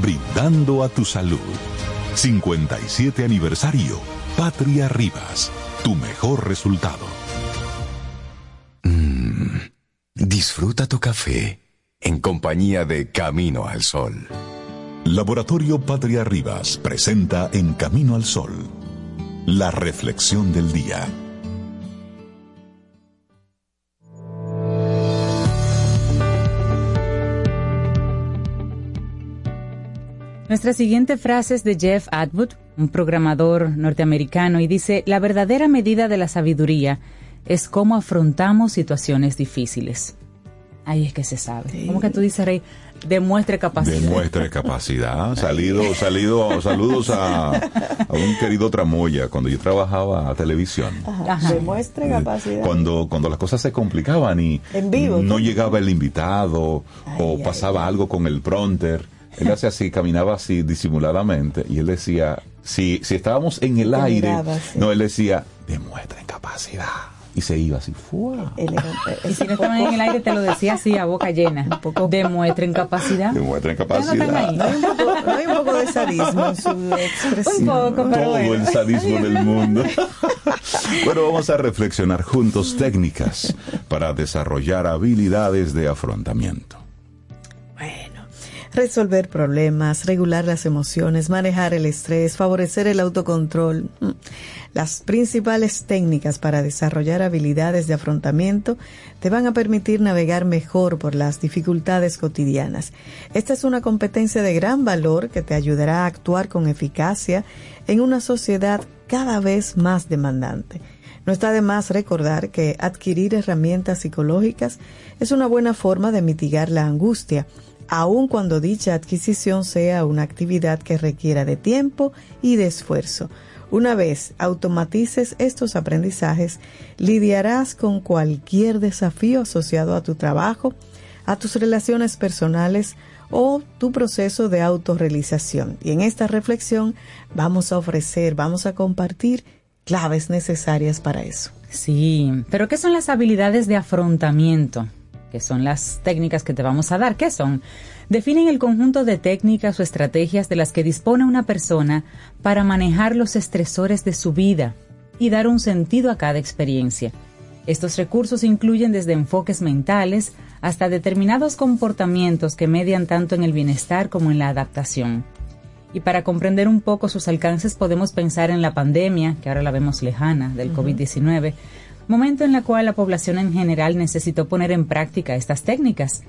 brindando a tu salud. 57 aniversario, Patria Rivas, tu mejor resultado. Mmm, disfruta tu café en compañía de Camino al Sol. Laboratorio Patria Rivas presenta En Camino al Sol, la reflexión del día. Nuestra siguiente frase es de Jeff Atwood, un programador norteamericano, y dice, la verdadera medida de la sabiduría es cómo afrontamos situaciones difíciles. Ahí es que se sabe. ¿Cómo que tú dices, Rey? Demuestre capacidad. Demuestre capacidad. Salido, salido, saludos a, un querido Tramoya cuando yo trabajaba a televisión. Demuestre capacidad. Cuando, cuando las cosas se complicaban y no llegaba el invitado o pasaba algo con el pronter. Él hacía así, caminaba así disimuladamente y él decía, si, si estábamos en el aire, no, él decía, demuestren capacidad y se iba así. ¡fua! y si no estaban en el aire, te lo decía así a boca llena. Un poco demuestren capacidad. Demuestren capacidad. No, hay un poco, no, hay un poco, de sadismo en su expresión. Un poco, pero Todo el sadismo del mundo. bueno, vamos a reflexionar juntos técnicas para desarrollar habilidades de afrontamiento resolver problemas, regular las emociones, manejar el estrés, favorecer el autocontrol. Mm. Las principales técnicas para desarrollar habilidades de afrontamiento te van a permitir navegar mejor por las dificultades cotidianas. Esta es una competencia de gran valor que te ayudará a actuar con eficacia en una sociedad cada vez más demandante. No está de más recordar que adquirir herramientas psicológicas es una buena forma de mitigar la angustia, aun cuando dicha adquisición sea una actividad que requiera de tiempo y de esfuerzo. Una vez automatices estos aprendizajes, lidiarás con cualquier desafío asociado a tu trabajo, a tus relaciones personales o tu proceso de autorrealización. Y en esta reflexión vamos a ofrecer, vamos a compartir claves necesarias para eso. Sí, pero ¿qué son las habilidades de afrontamiento? Que son las técnicas que te vamos a dar. ¿Qué son? Definen el conjunto de técnicas o estrategias de las que dispone una persona para manejar los estresores de su vida y dar un sentido a cada experiencia. Estos recursos incluyen desde enfoques mentales hasta determinados comportamientos que median tanto en el bienestar como en la adaptación. Y para comprender un poco sus alcances podemos pensar en la pandemia, que ahora la vemos lejana, del COVID-19, momento en el cual la población en general necesitó poner en práctica estas técnicas.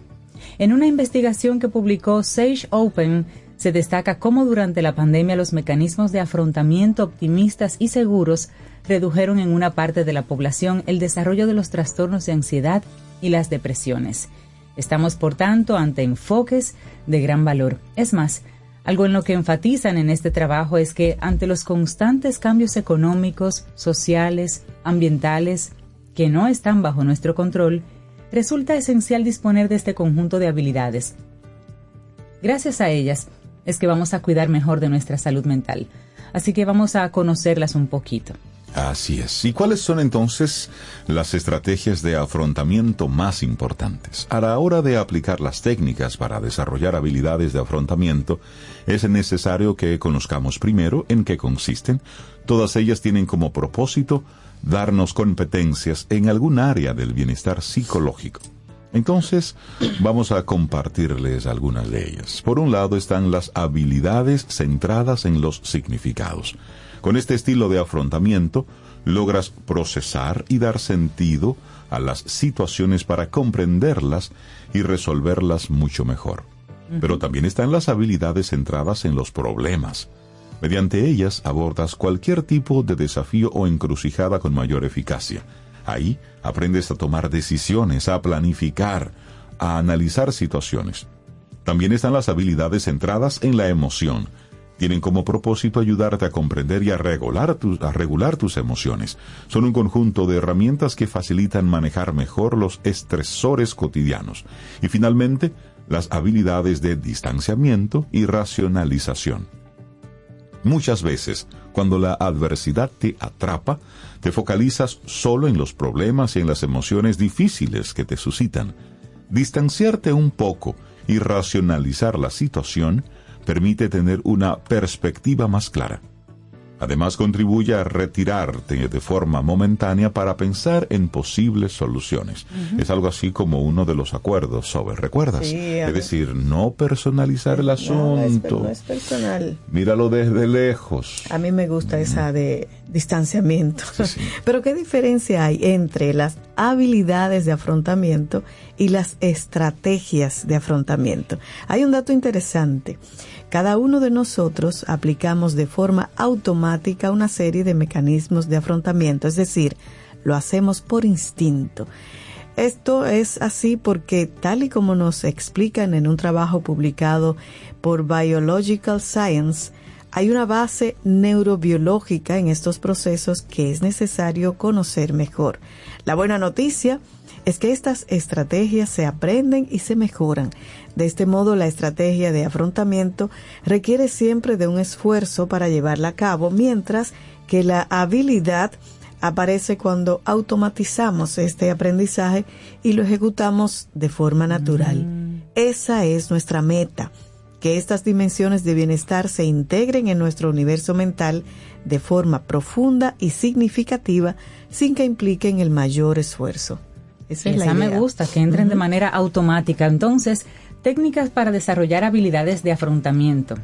En una investigación que publicó Sage Open, se destaca cómo durante la pandemia los mecanismos de afrontamiento optimistas y seguros redujeron en una parte de la población el desarrollo de los trastornos de ansiedad y las depresiones. Estamos, por tanto, ante enfoques de gran valor. Es más, algo en lo que enfatizan en este trabajo es que ante los constantes cambios económicos, sociales, ambientales, que no están bajo nuestro control, resulta esencial disponer de este conjunto de habilidades. Gracias a ellas es que vamos a cuidar mejor de nuestra salud mental. Así que vamos a conocerlas un poquito. Así es. ¿Y cuáles son entonces las estrategias de afrontamiento más importantes? A la hora de aplicar las técnicas para desarrollar habilidades de afrontamiento, es necesario que conozcamos primero en qué consisten. Todas ellas tienen como propósito darnos competencias en algún área del bienestar psicológico. Entonces, vamos a compartirles algunas de ellas. Por un lado están las habilidades centradas en los significados. Con este estilo de afrontamiento, logras procesar y dar sentido a las situaciones para comprenderlas y resolverlas mucho mejor. Pero también están las habilidades centradas en los problemas. Mediante ellas abordas cualquier tipo de desafío o encrucijada con mayor eficacia. Ahí aprendes a tomar decisiones, a planificar, a analizar situaciones. También están las habilidades centradas en la emoción, tienen como propósito ayudarte a comprender y a regular, a regular tus emociones. Son un conjunto de herramientas que facilitan manejar mejor los estresores cotidianos. Y finalmente, las habilidades de distanciamiento y racionalización. Muchas veces, cuando la adversidad te atrapa, te focalizas solo en los problemas y en las emociones difíciles que te suscitan. Distanciarte un poco y racionalizar la situación permite tener una perspectiva más clara. Además contribuye a retirarte de forma momentánea para pensar en posibles soluciones. Es algo así como uno de los acuerdos sobre, ¿recuerdas? es decir, no personalizar el asunto. No es, personal. Míralo desde lejos. A mí me gusta esa de distanciamiento. Pero ¿qué diferencia hay entre las habilidades de afrontamiento y las estrategias de afrontamiento? Hay un dato interesante. Cada uno de nosotros aplicamos de forma automática una serie de mecanismos de afrontamiento, es decir, lo hacemos por instinto. Esto es así porque, tal y como nos explican en un trabajo publicado por Biological Science, hay una base neurobiológica en estos procesos que es necesario conocer mejor. La buena noticia que estas estrategias se aprenden y se mejoran. De este modo, la estrategia de afrontamiento requiere siempre de un esfuerzo para llevarla a cabo, mientras que la habilidad aparece cuando automatizamos este aprendizaje y lo ejecutamos de forma natural. Mm. Esa es nuestra meta, que estas dimensiones de bienestar se integren en nuestro universo mental de forma profunda y significativa sin que impliquen el mayor esfuerzo. Esa, me gusta, que entren de manera automática. Entonces, técnicas para desarrollar habilidades de afrontamiento.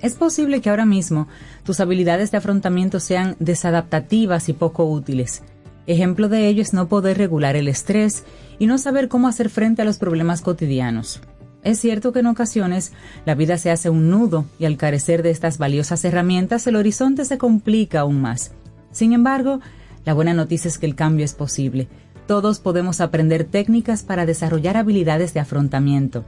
Es posible que ahora mismo tus habilidades de afrontamiento sean desadaptativas y poco útiles. Ejemplo de ello es no poder regular el estrés y no saber cómo hacer frente a los problemas cotidianos. Es cierto que en ocasiones la vida se hace un nudo y al carecer de estas valiosas herramientas el horizonte se complica aún más. Sin embargo, la buena noticia es que el cambio es posible todos podemos aprender técnicas para desarrollar habilidades de afrontamiento.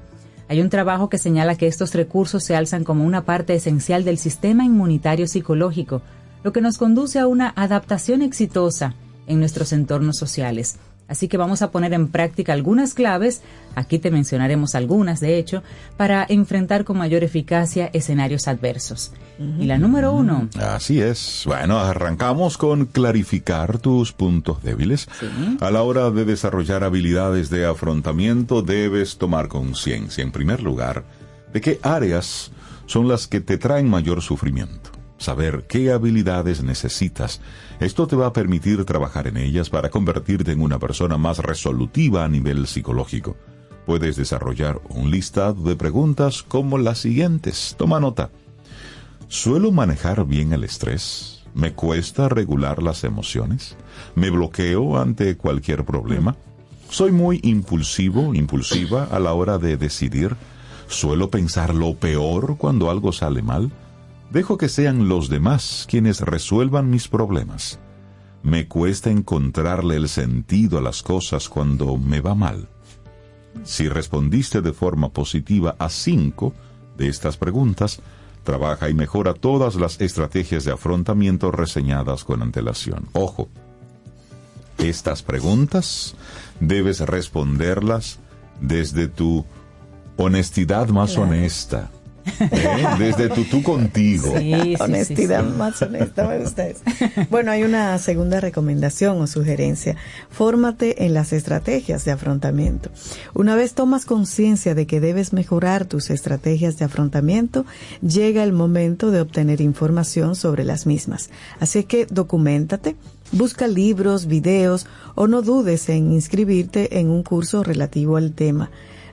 Hay un trabajo que señala que estos recursos se alzan como una parte esencial del sistema inmunitario psicológico, lo que nos conduce a una adaptación exitosa en nuestros entornos sociales. Así que vamos a poner en práctica algunas claves, aquí te mencionaremos algunas de hecho, para enfrentar con mayor eficacia escenarios adversos. Y la número uno. Así es. Bueno, arrancamos con clarificar tus puntos débiles. A la hora de desarrollar habilidades de afrontamiento debes tomar conciencia, en primer lugar, de qué áreas son las que te traen mayor sufrimiento. Saber qué habilidades necesitas esto te va a permitir trabajar en ellas para convertirte en una persona más resolutiva a nivel psicológico. Puedes desarrollar un listado de preguntas como las siguientes. Toma nota. ¿Suelo manejar bien el estrés? ¿Me cuesta regular las emociones? ¿Me bloqueo ante cualquier problema? ¿Soy muy impulsivo, impulsiva a la hora de decidir? ¿Suelo pensar lo peor cuando algo sale mal? Dejo que sean los demás quienes resuelvan mis problemas. Me cuesta encontrarle el sentido a las cosas cuando me va mal. Si respondiste de forma positiva a cinco de estas preguntas, trabaja y mejora todas las estrategias de afrontamiento reseñadas con antelación. Ojo, estas preguntas debes responderlas desde tu honestidad más honesta ¿Eh? Desde tu tú contigo. Honestidad más honesta me Bueno, hay una segunda recomendación o sugerencia. Fórmate en las estrategias de afrontamiento. Una vez tomas conciencia de que debes mejorar tus estrategias de afrontamiento, llega el momento de obtener información sobre las mismas. Así que documentate, busca libros, videos o no dudes en inscribirte en un curso relativo al tema.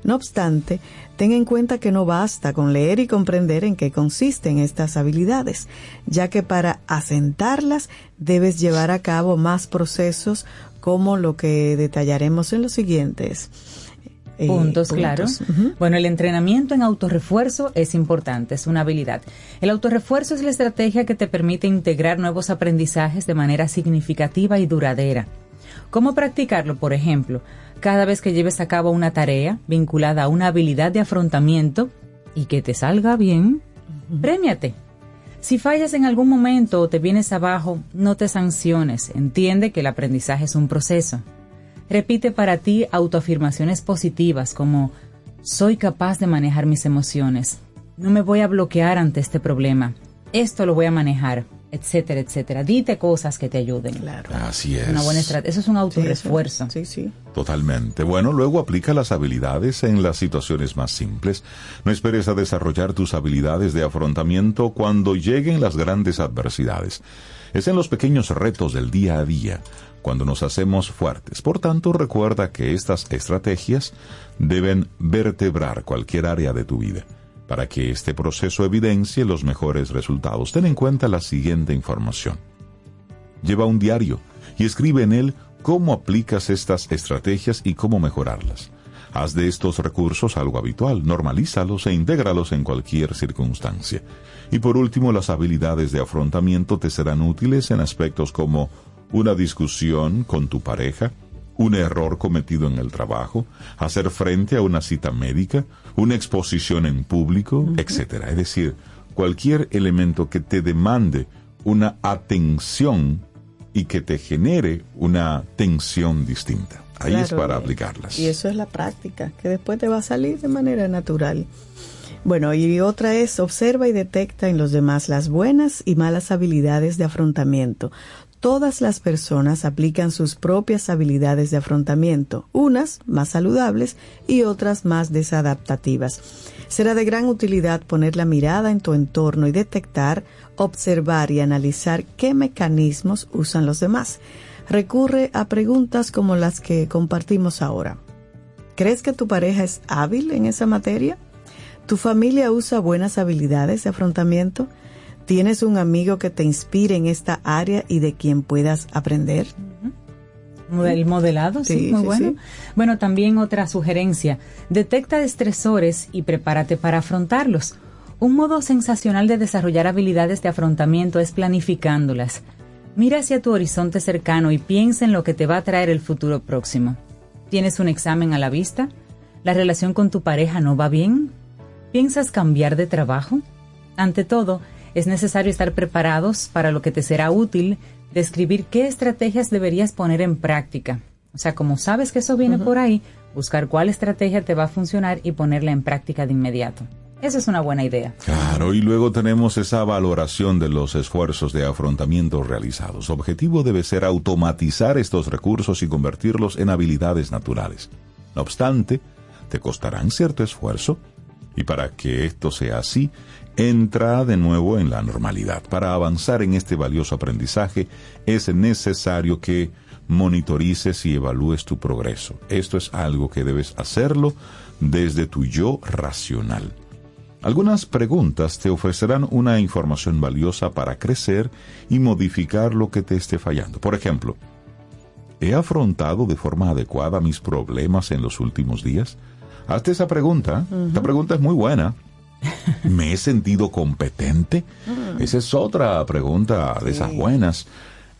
No obstante, ten en cuenta que no basta con leer y comprender en qué consisten estas habilidades, ya que para asentarlas debes llevar a cabo más procesos como lo que detallaremos en los siguientes. Eh, puntos, claro. Bueno, el entrenamiento en autorrefuerzo es importante, es una habilidad. El autorrefuerzo es la estrategia que te permite integrar nuevos aprendizajes de manera significativa y duradera. ¿Cómo practicarlo? Por ejemplo, cada vez que lleves a cabo una tarea vinculada a una habilidad de afrontamiento y que te salga bien, premiate. Si fallas en algún momento o te vienes abajo, no te sanciones. Entiende que el aprendizaje es un proceso. Repite para ti autoafirmaciones positivas como soy capaz de manejar mis emociones. No me voy a bloquear ante este problema. Esto lo voy a manejar etcétera, etcétera. Dite cosas que te ayuden. Claro. Así es. Una buena estrategia. Eso es un autorrefuerzo. Sí, sí, Totalmente. Bueno, luego aplica las habilidades en las situaciones más simples. No esperes a desarrollar tus habilidades de afrontamiento cuando lleguen las grandes adversidades. Es en los pequeños retos del día a día cuando nos hacemos fuertes. Por tanto, recuerda que estas estrategias deben vertebrar cualquier área de tu vida. Para que este proceso evidencie los mejores resultados, ten en cuenta la siguiente información. Lleva un diario y escribe en él cómo aplicas estas estrategias y cómo mejorarlas. Haz de estos recursos algo habitual, normalízalos e intégralos en cualquier circunstancia. Y por último, las habilidades de afrontamiento te serán útiles en aspectos como una discusión con tu pareja, un error cometido en el trabajo, hacer frente a una cita médica, una exposición en público, etcétera. Es decir, cualquier elemento que te demande una atención y que te genere una tensión distinta. Ahí es para aplicarlas. Y eso es la práctica, que después te va a salir de manera natural. Bueno, y otra es observa y detecta en los demás las buenas y malas habilidades de afrontamiento todas las personas aplican sus propias habilidades de afrontamiento, unas más saludables y otras más desadaptativas. Será de gran utilidad poner la mirada en tu entorno y detectar, observar y analizar qué mecanismos usan los demás. Recurre a preguntas como las que compartimos ahora. ¿Crees que tu pareja es hábil en esa materia? ¿Tu familia usa buenas habilidades de afrontamiento? ¿Tienes un amigo que te inspire en esta área y de quien puedas aprender? El modelado, sí, muy bueno. Bueno, también otra sugerencia, detecta estresores y prepárate para afrontarlos. Un modo sensacional de desarrollar habilidades de afrontamiento es planificándolas. Mira hacia tu horizonte cercano y piensa en lo que te va a traer el futuro próximo. ¿Tienes un examen a la vista? ¿La relación con tu pareja no va bien? ¿Piensas cambiar de trabajo? Ante todo, es necesario estar preparados para lo que te será útil, describir qué estrategias deberías poner en práctica. O sea, como sabes que eso viene por ahí, buscar cuál estrategia te va a funcionar y ponerla en práctica de inmediato. Esa es una buena idea. Claro, y luego tenemos esa valoración de los esfuerzos de afrontamiento realizados. Su objetivo debe ser automatizar estos recursos y convertirlos en habilidades naturales. No obstante, te costarán cierto esfuerzo y para que esto sea así, entra de nuevo en la normalidad. Para avanzar en este valioso aprendizaje es necesario que monitorices y evalúes tu progreso. Esto es algo que debes hacerlo desde tu yo racional. Algunas preguntas te ofrecerán una información valiosa para crecer y modificar lo que te esté fallando. Por ejemplo, ¿he afrontado de forma adecuada mis problemas en los últimos días? Hazte esa pregunta. Esta pregunta es muy buena. ¿Me he sentido competente? Mm. Esa es otra pregunta de esas buenas.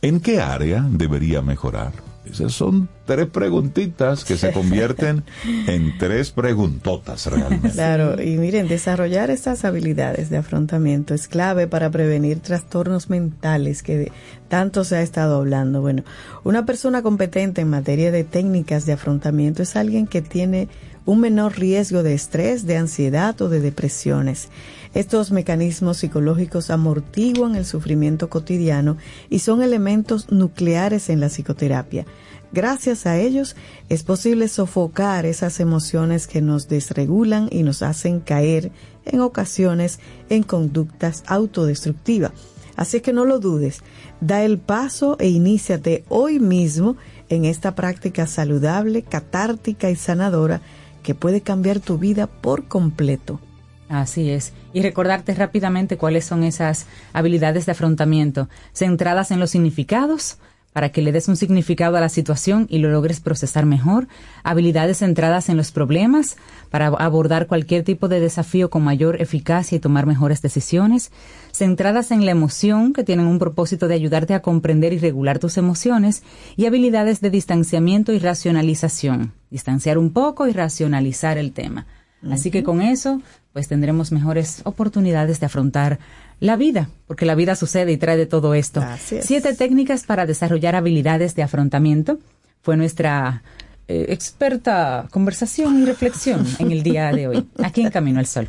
¿En qué área debería mejorar? Esas son tres preguntitas que se convierten en tres preguntotas realmente. Claro, y miren, desarrollar estas habilidades de afrontamiento es clave para prevenir trastornos mentales que tanto se ha estado hablando. Bueno, una persona competente en materia de técnicas de afrontamiento es alguien que tiene un menor riesgo de estrés, de ansiedad o de depresiones. Estos mecanismos psicológicos amortiguan el sufrimiento cotidiano y son elementos nucleares en la psicoterapia. Gracias a ellos es posible sofocar esas emociones que nos desregulan y nos hacen caer en ocasiones en conductas autodestructivas. Así que no lo dudes, da el paso e iníciate hoy mismo en esta práctica saludable, catártica y sanadora que puede cambiar tu vida por completo. Así es. Y recordarte rápidamente cuáles son esas habilidades de afrontamiento, centradas en los significados, para que le des un significado a la situación y lo logres procesar mejor, habilidades centradas en los problemas, para abordar cualquier tipo de desafío con mayor eficacia y tomar mejores decisiones, centradas en la emoción, que tienen un propósito de ayudarte a comprender y regular tus emociones, y habilidades de distanciamiento y racionalización, distanciar un poco y racionalizar el tema. Así que con eso, pues tendremos mejores oportunidades de afrontar la vida, porque la vida sucede y trae de todo esto. Siete técnicas para desarrollar habilidades de afrontamiento fue nuestra eh, experta conversación y reflexión en el día de hoy, aquí en Camino al Sol.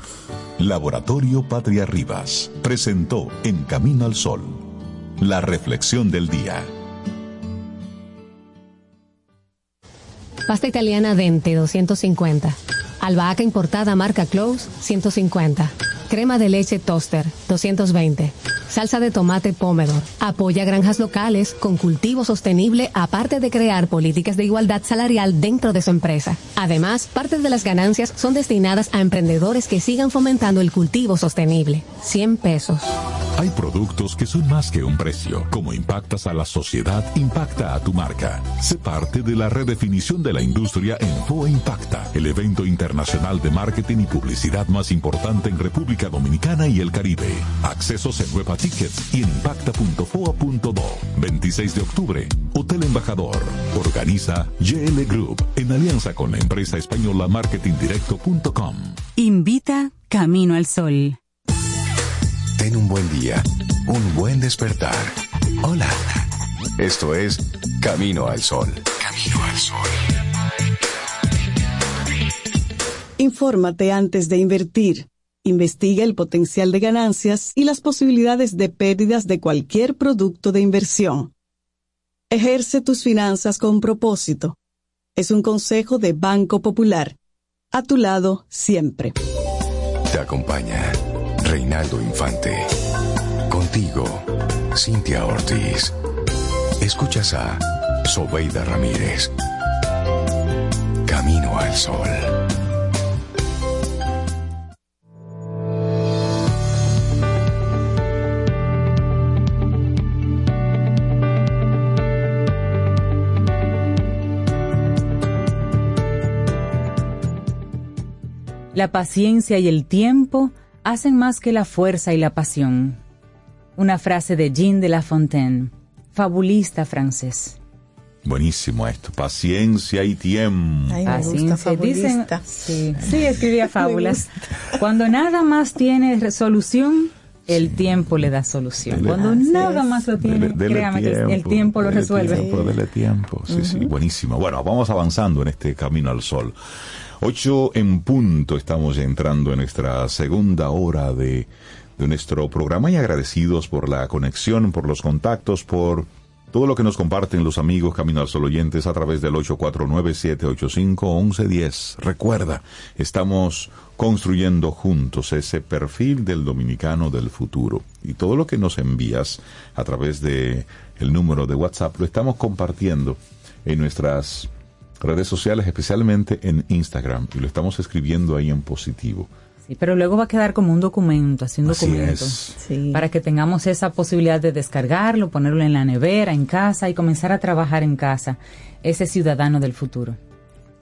Laboratorio Patria Rivas presentó En Camino al Sol la reflexión del día. Pasta italiana Dente 250. Albahaca importada marca Close 150. Crema de leche Toaster 220. Salsa de tomate Pomedor. Apoya granjas locales con cultivo sostenible aparte de crear políticas de igualdad salarial dentro de su empresa. Además, parte de las ganancias son destinadas a emprendedores que sigan fomentando el cultivo sostenible. 100 pesos. Hay productos que son más que un precio. Como impactas a la sociedad, impacta a tu marca. Sé parte de la redefinición de la industria en FOA Impacta, el evento internacional de marketing y publicidad más importante en República Dominicana y el Caribe. Accesos en Web Tickets y en impacta.foa.do. 26 de octubre, Hotel Embajador. Organiza GL Group en alianza con la empresa española marketingdirecto.com. Invita Camino al Sol. Ten un buen día, un buen despertar. Hola. Esto es Camino al Sol. Camino al Sol. Infórmate antes de invertir. Investiga el potencial de ganancias y las posibilidades de pérdidas de cualquier producto de inversión. Ejerce tus finanzas con propósito. Es un consejo de Banco Popular. A tu lado siempre. Te acompaña Reinaldo Infante. Contigo, Cintia Ortiz. Escuchas a Sobeida Ramírez. Camino al Sol. La paciencia y el tiempo hacen más que la fuerza y la pasión. Una frase de Jean de La Fontaine, fabulista francés. Buenísimo esto, paciencia y tiempo. Ay, me gusta, Dicen, sí, sí, escribía fábulas. Cuando nada más tiene resolución, el tiempo le da solución. Cuando nada más lo tiene, créame que el tiempo lo resuelve. Tiempo, dele tiempo, sí, sí, buenísimo. Bueno, vamos avanzando en este camino al sol. Ocho en punto, estamos entrando en nuestra segunda hora de, nuestro programa y agradecidos por la conexión, por los contactos, por todo lo que nos comparten los amigos Camino al Sol oyentes a través del 849-785-1110. Recuerda, estamos construyendo juntos ese perfil del dominicano del futuro. Y todo lo que nos envías a través de el número de WhatsApp lo estamos compartiendo en nuestras redes sociales, especialmente en Instagram, y lo estamos escribiendo ahí en positivo pero luego va a quedar como un documento, así un documento, para que tengamos esa posibilidad de descargarlo, ponerlo en la nevera, en casa y comenzar a trabajar en casa, ese ciudadano del futuro.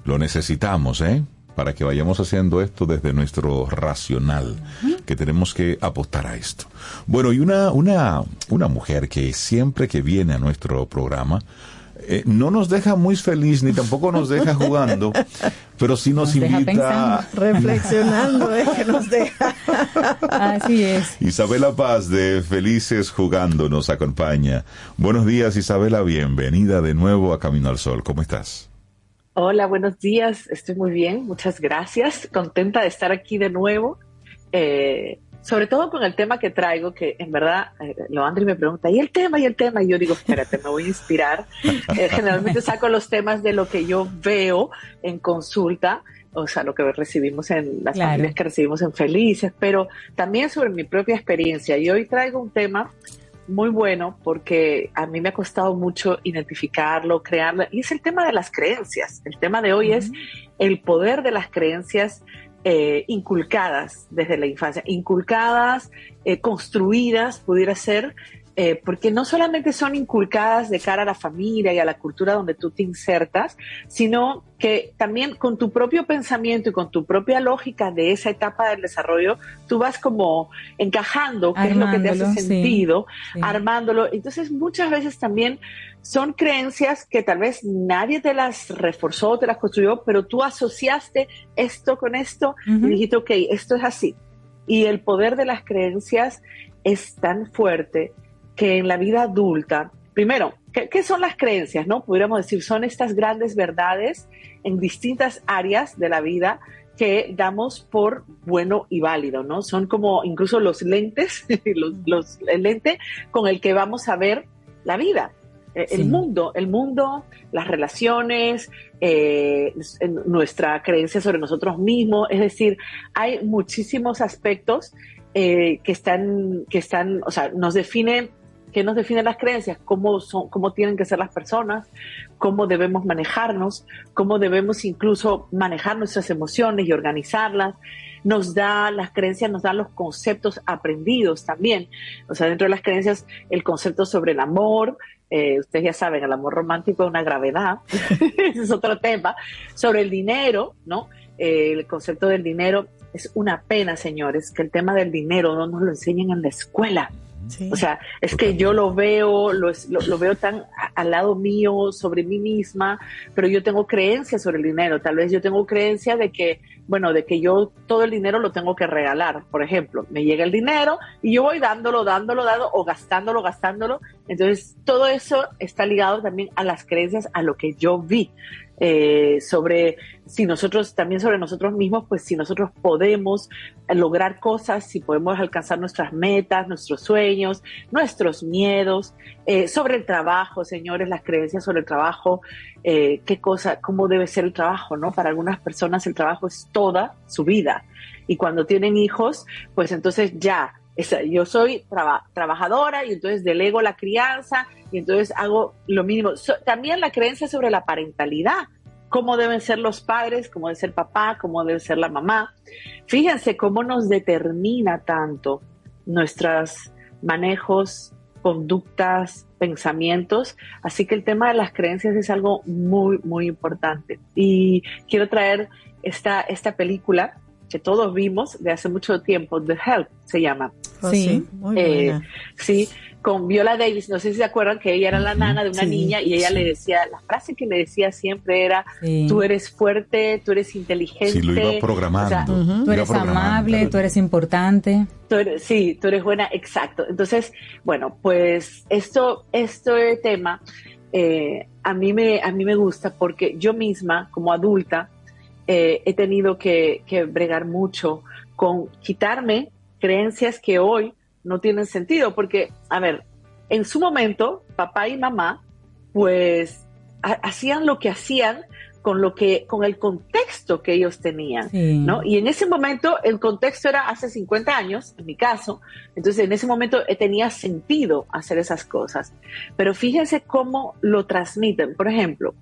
Lo necesitamos, ¿eh? Para que vayamos haciendo esto desde nuestro racional, que tenemos que apostar a esto. Bueno, y una, una, una mujer que siempre que viene a nuestro programa, eh, no nos deja muy feliz ni tampoco nos deja jugando, pero sí nos, invita reflexionando, es que nos deja. Así es. Isabela Paz de Felices Jugando nos acompaña. Buenos días Isabela, bienvenida de nuevo a Camino al Sol. ¿Cómo estás? Hola, buenos días. Estoy muy bien, muchas gracias. Contenta de estar aquí de nuevo. Eh, sobre todo con el tema que traigo, que en verdad, eh, lo Andri me pregunta, ¿y el tema? ¿Y el tema? Y yo digo, espérate, me voy a inspirar. Eh, generalmente saco los temas de lo que yo veo en consulta, o sea, lo que recibimos en las familias que recibimos en Felices, pero también sobre mi propia experiencia. Y hoy traigo un tema muy bueno porque a mí me ha costado mucho identificarlo, crearlo, y es el tema de las creencias. El tema de hoy es el poder de las creencias eh, inculcadas desde la infancia, inculcadas, eh, construidas, pudiera ser, eh, porque no solamente son inculcadas de cara a la familia y a la cultura donde tú te insertas, sino que también con tu propio pensamiento y con tu propia lógica de esa etapa del desarrollo, tú vas como encajando qué es lo que te hace sentido, armándolo. Entonces muchas veces también son creencias que tal vez nadie te las reforzó, te las construyó, pero tú asociaste esto con esto y dijiste, ok, esto es así. Y el poder de las creencias es tan fuerte que en la vida adulta, primero, ¿qué, son las creencias? No pudiéramos decir, son estas grandes verdades en distintas áreas de la vida que damos por bueno y válido, ¿no? Son como incluso los lentes, los, el lente con el que vamos a ver la vida. Eh, el mundo, el mundo, las relaciones, eh, nuestra creencia sobre nosotros mismos, es decir, hay muchísimos aspectos eh, que están, que están, o sea, nos definen ¿Qué nos define las creencias? ¿Cómo, son, ¿Cómo tienen que ser las personas? ¿Cómo debemos manejarnos? ¿Cómo debemos incluso manejar nuestras emociones y organizarlas? Nos da, las creencias nos dan los conceptos aprendidos también. O sea, dentro de las creencias, el concepto sobre el amor, eh, ustedes ya saben, el amor romántico es una gravedad, ese es otro tema, sobre el dinero, ¿no? Eh, el concepto del dinero es una pena, señores, que el tema del dinero no nos lo enseñen en la escuela. O sea, es que yo lo veo, lo, lo, veo tan al lado mío, sobre mí misma, pero yo tengo creencias sobre el dinero. Tal vez yo tengo creencia de que, bueno, de que yo todo el dinero lo tengo que regalar. Por ejemplo, me llega el dinero y yo voy dándolo, dándolo, dando o gastándolo, gastándolo. Entonces, todo eso está ligado también a las creencias, a lo que yo vi. Eh, sobre si nosotros, también sobre nosotros mismos, pues si nosotros podemos lograr cosas, si podemos alcanzar nuestras metas, nuestros sueños, nuestros miedos, eh, sobre el trabajo, señores, las creencias sobre el trabajo, eh, qué cosa, cómo debe ser el trabajo, ¿no? Para algunas personas el trabajo es toda su vida. Y cuando tienen hijos, pues entonces ya, yo soy trabajadora y entonces delego la crianza y entonces hago lo mínimo. también la creencia sobre la parentalidad, cómo deben ser los padres, cómo debe ser papá, cómo debe ser la mamá. Fíjense cómo nos determina tanto nuestros manejos, conductas, pensamientos. Así que el tema de las creencias es algo muy, muy importante. Y quiero traer esta, esta película que todos vimos de hace mucho tiempo, The Help se llama. Oh, sí, muy eh, sí, con Viola Davis, no sé si se acuerdan que ella era la nana de una niña y ella le decía, la frase que le decía siempre era, tú eres fuerte, tú eres inteligente. Sí, lo iba programando. Tú eres amable, tú eres importante. sí, tú eres buena, exacto. Entonces, bueno, pues esto, este tema eh, a, mí me, a mí me gusta porque yo misma, como adulta, eh, he tenido que, que bregar mucho con quitarme creencias que hoy no tienen sentido, porque, a ver, en su momento, papá y mamá, pues hacían lo que hacían con lo que, con el contexto que ellos tenían, ¿no? Y en ese momento, el contexto era hace 50 años, en mi caso, entonces en ese momento eh, tenía sentido hacer esas cosas. Pero fíjense cómo lo transmiten. Por ejemplo,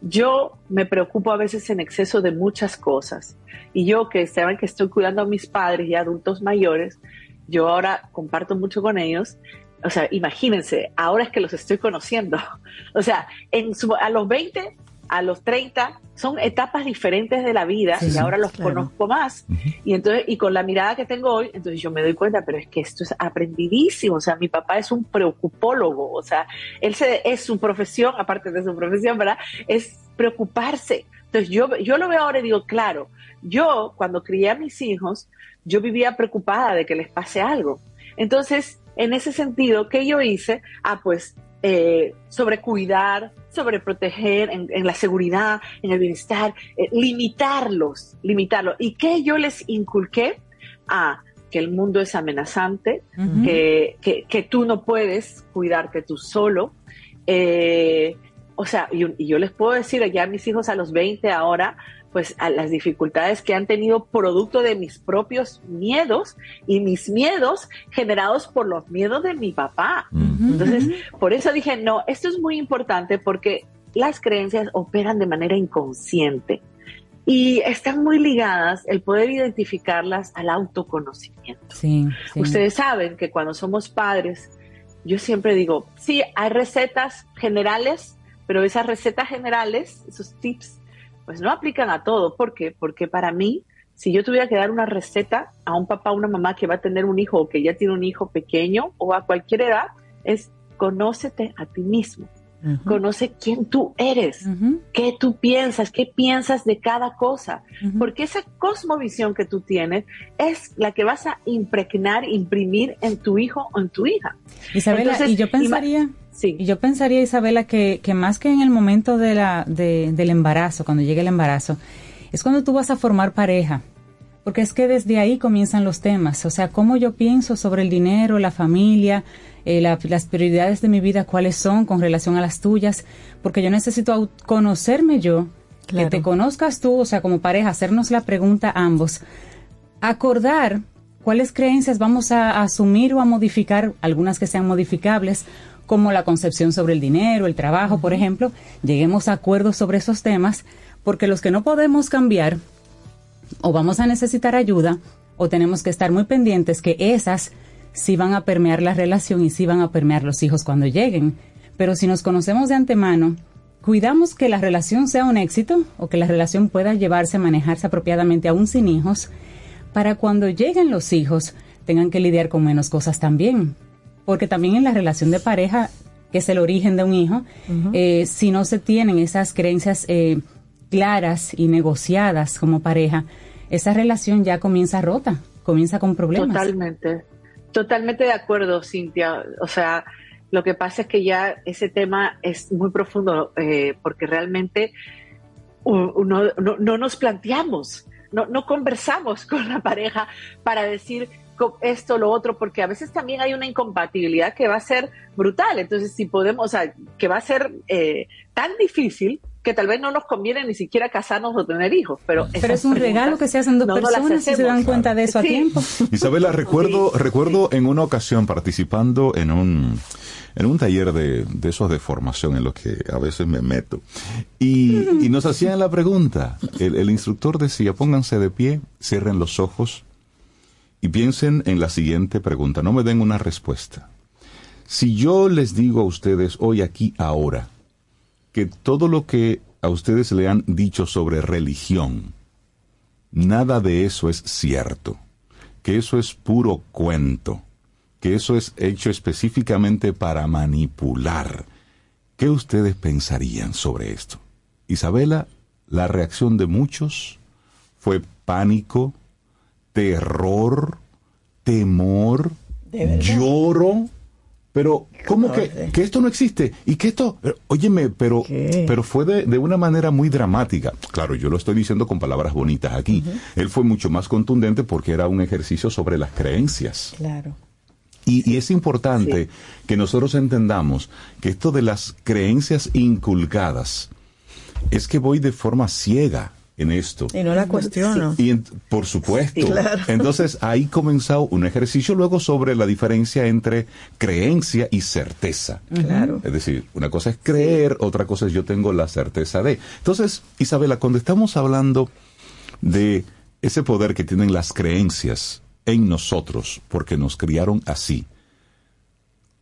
yo me preocupo a veces en exceso de muchas cosas. Y yo que saben que estoy cuidando a mis padres y adultos mayores, yo ahora comparto mucho con ellos. O sea, imagínense, ahora es que los estoy conociendo. O sea, en a los 20, a los 30, son etapas diferentes de la vida y ahora los conozco más. Y entonces, y con la mirada que tengo hoy, entonces yo me doy cuenta, pero es que esto es aprendidísimo. O sea, mi papá es un preocupólogo. O sea, él se, es su profesión, aparte de su profesión, ¿verdad? Es preocuparse. Entonces yo, yo lo veo ahora y digo, claro, yo cuando crié a mis hijos, yo vivía preocupada de que les pase algo. Entonces, en ese sentido, ¿qué yo hice? Ah, pues eh, sobre cuidar, sobre proteger en, la seguridad, en el bienestar, eh, limitarlos, limitarlos. ¿Y qué yo les inculqué? Ah, que el mundo es amenazante, que, que, tú no puedes cuidarte tú solo. Eh, o sea, y, y, yo les puedo decir ya a mis hijos a los 20 ahora, pues a las dificultades que han tenido producto de mis propios miedos y mis miedos generados por los miedos de mi papá. Entonces, por eso dije, no, esto es muy importante porque las creencias operan de manera inconsciente y están muy ligadas el poder identificarlas al autoconocimiento. Ustedes saben que cuando somos padres, yo siempre digo, sí, hay recetas generales, pero esas recetas generales, esos tips pues no aplican a todo. ¿Por qué? Porque para mí, si yo tuviera que dar una receta a un papá o una mamá que va a tener un hijo o que ya tiene un hijo pequeño o a cualquier edad, es conócete a ti mismo. Conoce quién tú eres, qué tú piensas, qué piensas de cada cosa, porque esa cosmovisión que tú tienes es la que vas a impregnar, imprimir en tu hijo o en tu hija. Isabela, y yo pensaría, Sí. Y yo pensaría, Isabela, que, que más que en el momento de la, de, del embarazo, cuando llegue el embarazo, es cuando tú vas a formar pareja. Porque es que desde ahí comienzan los temas. O sea, cómo yo pienso sobre el dinero, la familia, eh, las prioridades de mi vida, cuáles son con relación a las tuyas. Porque yo necesito conocerme yo, que te conozcas tú, o sea, como pareja, hacernos la pregunta ambos. Acordar cuáles creencias vamos a asumir o a modificar, algunas que sean modificables, como la concepción sobre el dinero, el trabajo, por ejemplo, lleguemos a acuerdos sobre esos temas, porque los que no podemos cambiar o vamos a necesitar ayuda o tenemos que estar muy pendientes que esas sí van a permear la relación y sí van a permear los hijos cuando lleguen. Pero si nos conocemos de antemano, cuidamos que la relación sea un éxito o que la relación pueda llevarse, manejarse apropiadamente aún sin hijos, para cuando lleguen los hijos tengan que lidiar con menos cosas también porque también en la relación de pareja, que es el origen de un hijo, eh, si no se tienen esas creencias eh, claras y negociadas como pareja, esa relación ya comienza rota, comienza con problemas. Totalmente, totalmente de acuerdo, Cintia. O sea, lo que pasa es que ya ese tema es muy profundo eh, porque realmente no, no, nos planteamos, no, no conversamos con la pareja para decir esto, lo otro, porque a veces también hay una incompatibilidad que va a ser brutal. Entonces, si podemos, o sea, que va a ser eh, tan difícil que tal vez no nos conviene ni siquiera casarnos o tener hijos, pero, pero es un regalo que se hacen dos personas si se dan cuenta de eso a tiempo. Isabela, recuerdo, recuerdo en una ocasión participando en un en un taller de, de, esos de formación en los que a veces me meto. Y, y nos hacían la pregunta. El, el, instructor decía, pónganse de pie, cierren los ojos y piensen en la siguiente pregunta, no me den una respuesta. Si yo les digo a ustedes hoy aquí, ahora, que todo lo que a ustedes le han dicho sobre religión, nada de eso es cierto, que eso es puro cuento, que eso es hecho específicamente para manipular. ¿Qué ustedes pensarían sobre esto? Isabela, la reacción de muchos fue pánico, terror, temor, lloro. Pero, ¿cómo que, que, esto no existe? Y que esto, óyeme, pero, pero fue de, una manera muy dramática. Claro, yo lo estoy diciendo con palabras bonitas aquí. Él fue mucho más contundente porque era un ejercicio sobre las creencias. Claro. Y, es importante que nosotros entendamos que esto de las creencias inculcadas es que voy de forma ciega en esto. Y no la cuestiono. Y por supuesto. Entonces ahí comenzó un ejercicio luego sobre la diferencia entre creencia y certeza. Claro. Es decir, una cosa es creer, otra cosa es yo tengo la certeza de. Entonces, Isabela, cuando estamos hablando de ese poder que tienen las creencias en nosotros, porque nos criaron así,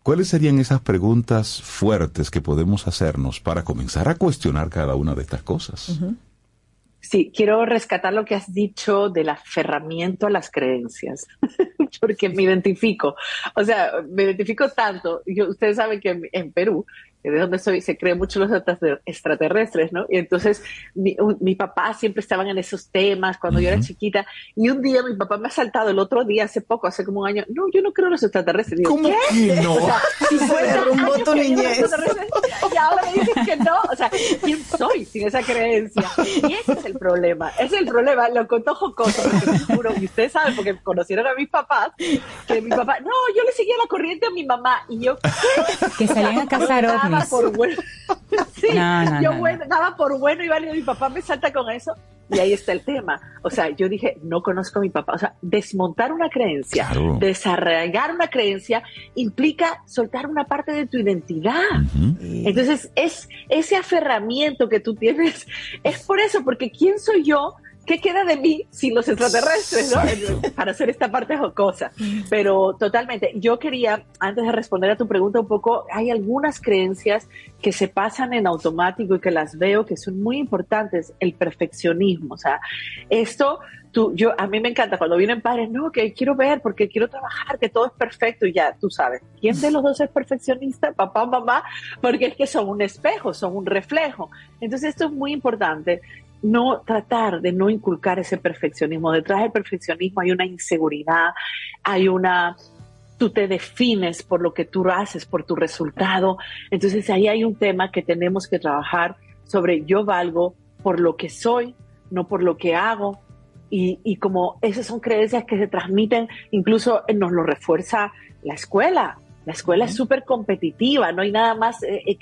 ¿cuáles serían esas preguntas fuertes que podemos hacernos para comenzar a cuestionar cada una de estas cosas? Sí, quiero rescatar lo que has dicho del aferramiento a las creencias, porque me identifico, o sea, me identifico tanto. Yo, ustedes saben que en Perú de donde soy, se cree mucho los extraterrestres, ¿no? Y entonces mi, mi papá siempre estaban en esos temas cuando yo era chiquita. Y un día mi papá me ha saltado el otro día, hace poco, hace como un año, no, yo no creo en los extraterrestres. Digo, ¿Cómo ¿qué? que no? O sea, si fue tu niñez. Y ahora me dices que no. O sea, ¿quién soy sin esa creencia? Y ese es el problema. Ese es el problema. Lo contó jocoso, porque seguro, y ustedes saben, porque conocieron a mis papás, que mi papá, no, yo le seguía la corriente a mi mamá. Y yo, ¿qué? Que salían a cazar por bueno. sí, yo daba por bueno y vale, mi papá me salta con eso. Y ahí está el tema. O sea, yo dije, no conozco a mi papá. O sea, desmontar una creencia, desarraigar una creencia, implica soltar una parte de tu identidad. Entonces, es ese aferramiento que tú tienes, es por eso, porque ¿quién soy yo? ¿Qué queda de mí sin los extraterrestres? ¿no? Para hacer esta parte jocosa. Pero totalmente, yo quería, antes de responder a tu pregunta un poco, hay algunas creencias que se pasan en automático y que las veo que son muy importantes, el perfeccionismo. O sea, esto... Tú, yo, a mí me encanta cuando vienen padres, no, que quiero ver porque quiero trabajar, que todo es perfecto y ya, tú sabes, ¿quién de los dos es perfeccionista? Papá, mamá, porque es que son un espejo, son un reflejo. Entonces esto es muy importante no tratar de no inculcar ese perfeccionismo. Detrás del perfeccionismo hay una inseguridad, hay una tú te defines por lo que tú haces, por tu resultado. Entonces ahí hay un tema que tenemos que trabajar sobre yo valgo por lo que soy, no por lo que hago. Y, como esas son creencias que se transmiten, incluso nos lo refuerza la escuela. La escuela es súper competitiva, no hay nada más, eh, eh,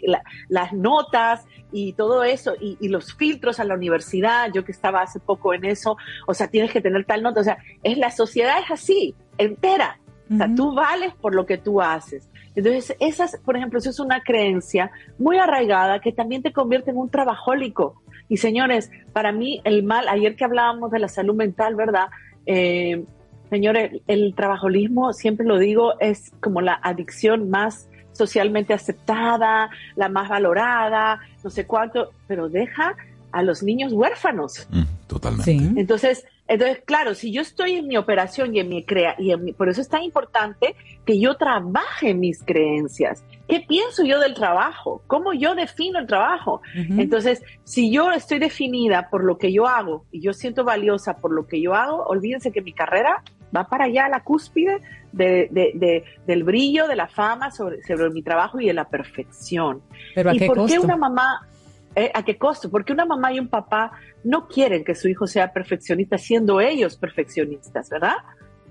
las notas y todo eso, y, los filtros a la universidad, yo que estaba hace poco en eso, o sea, tienes que tener tal nota, o sea, es la sociedad es así, entera, o sea, tú vales por lo que tú haces. Entonces, esas, por ejemplo, eso es una creencia muy arraigada que también te convierte en un trabajólico. Y señores, para mí el mal, ayer que hablábamos de la salud mental, ¿verdad? Eh, Señores, el trabajolismo, siempre lo digo, es como la adicción más socialmente aceptada, la más valorada, no sé cuánto, pero deja a los niños huérfanos. Mm, totalmente. Entonces, entonces, claro, si yo estoy en mi operación y en mi crea y en mi, por eso es tan importante que yo trabaje mis creencias. ¿Qué pienso yo del trabajo? ¿Cómo yo defino el trabajo? Entonces, si yo estoy definida por lo que yo hago y yo siento valiosa por lo que yo hago, olvídense que mi carrera va para allá a la cúspide de, del brillo, de la fama sobre, sobre, mi trabajo y de la perfección. ¿Pero a ¿Y qué por costo? qué una mamá, eh, a qué costo? Porque una mamá y un papá no quieren que su hijo sea perfeccionista siendo ellos perfeccionistas, ¿verdad?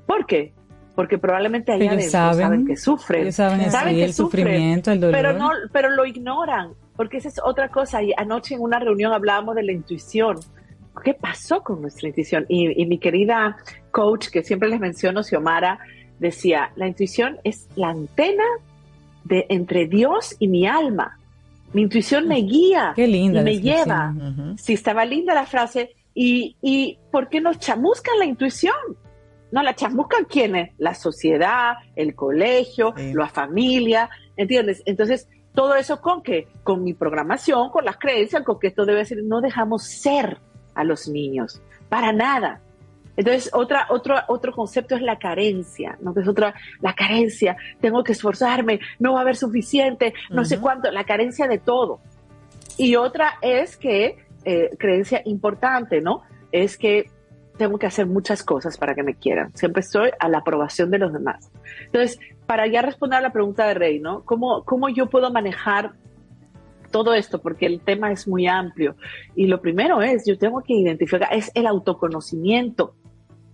¿Por qué? Porque probablemente allá ellos saben, que sufren, ellos saben, saben que el sufrimiento, el dolor. Pero, no, pero lo ignoran, porque esa es otra cosa. Y anoche en una reunión hablábamos de la intuición. ¿Qué pasó con nuestra intuición? Y, mi querida coach, que siempre les menciono, Xiomara, decía, la intuición es la antena de entre Dios y mi alma. Mi intuición me guía Qué linda y me lleva. Si estaba linda la frase. Y, y ¿por qué nos chamuscan la intuición? No, la chamuscan quiénes? La sociedad, el colegio, la familia, ¿entiendes? Entonces, todo eso con qué? Con mi programación, con las creencias, con que esto debe ser, no dejamos ser a los niños, para nada. Entonces, otra, otro, otro concepto es la carencia, ¿no? Es otra, la carencia, tengo que esforzarme, no va a haber suficiente, no sé cuánto, la carencia de todo. Y otra es que, eh, creencia importante, ¿no? Es que tengo que hacer muchas cosas para que me quieran. Siempre estoy a la aprobación de los demás. Entonces, para ya responder a la pregunta de Rey, ¿no? ¿Cómo, cómo yo puedo manejar todo esto, porque el tema es muy amplio. Y lo primero es, yo tengo que identificar, es el autoconocimiento.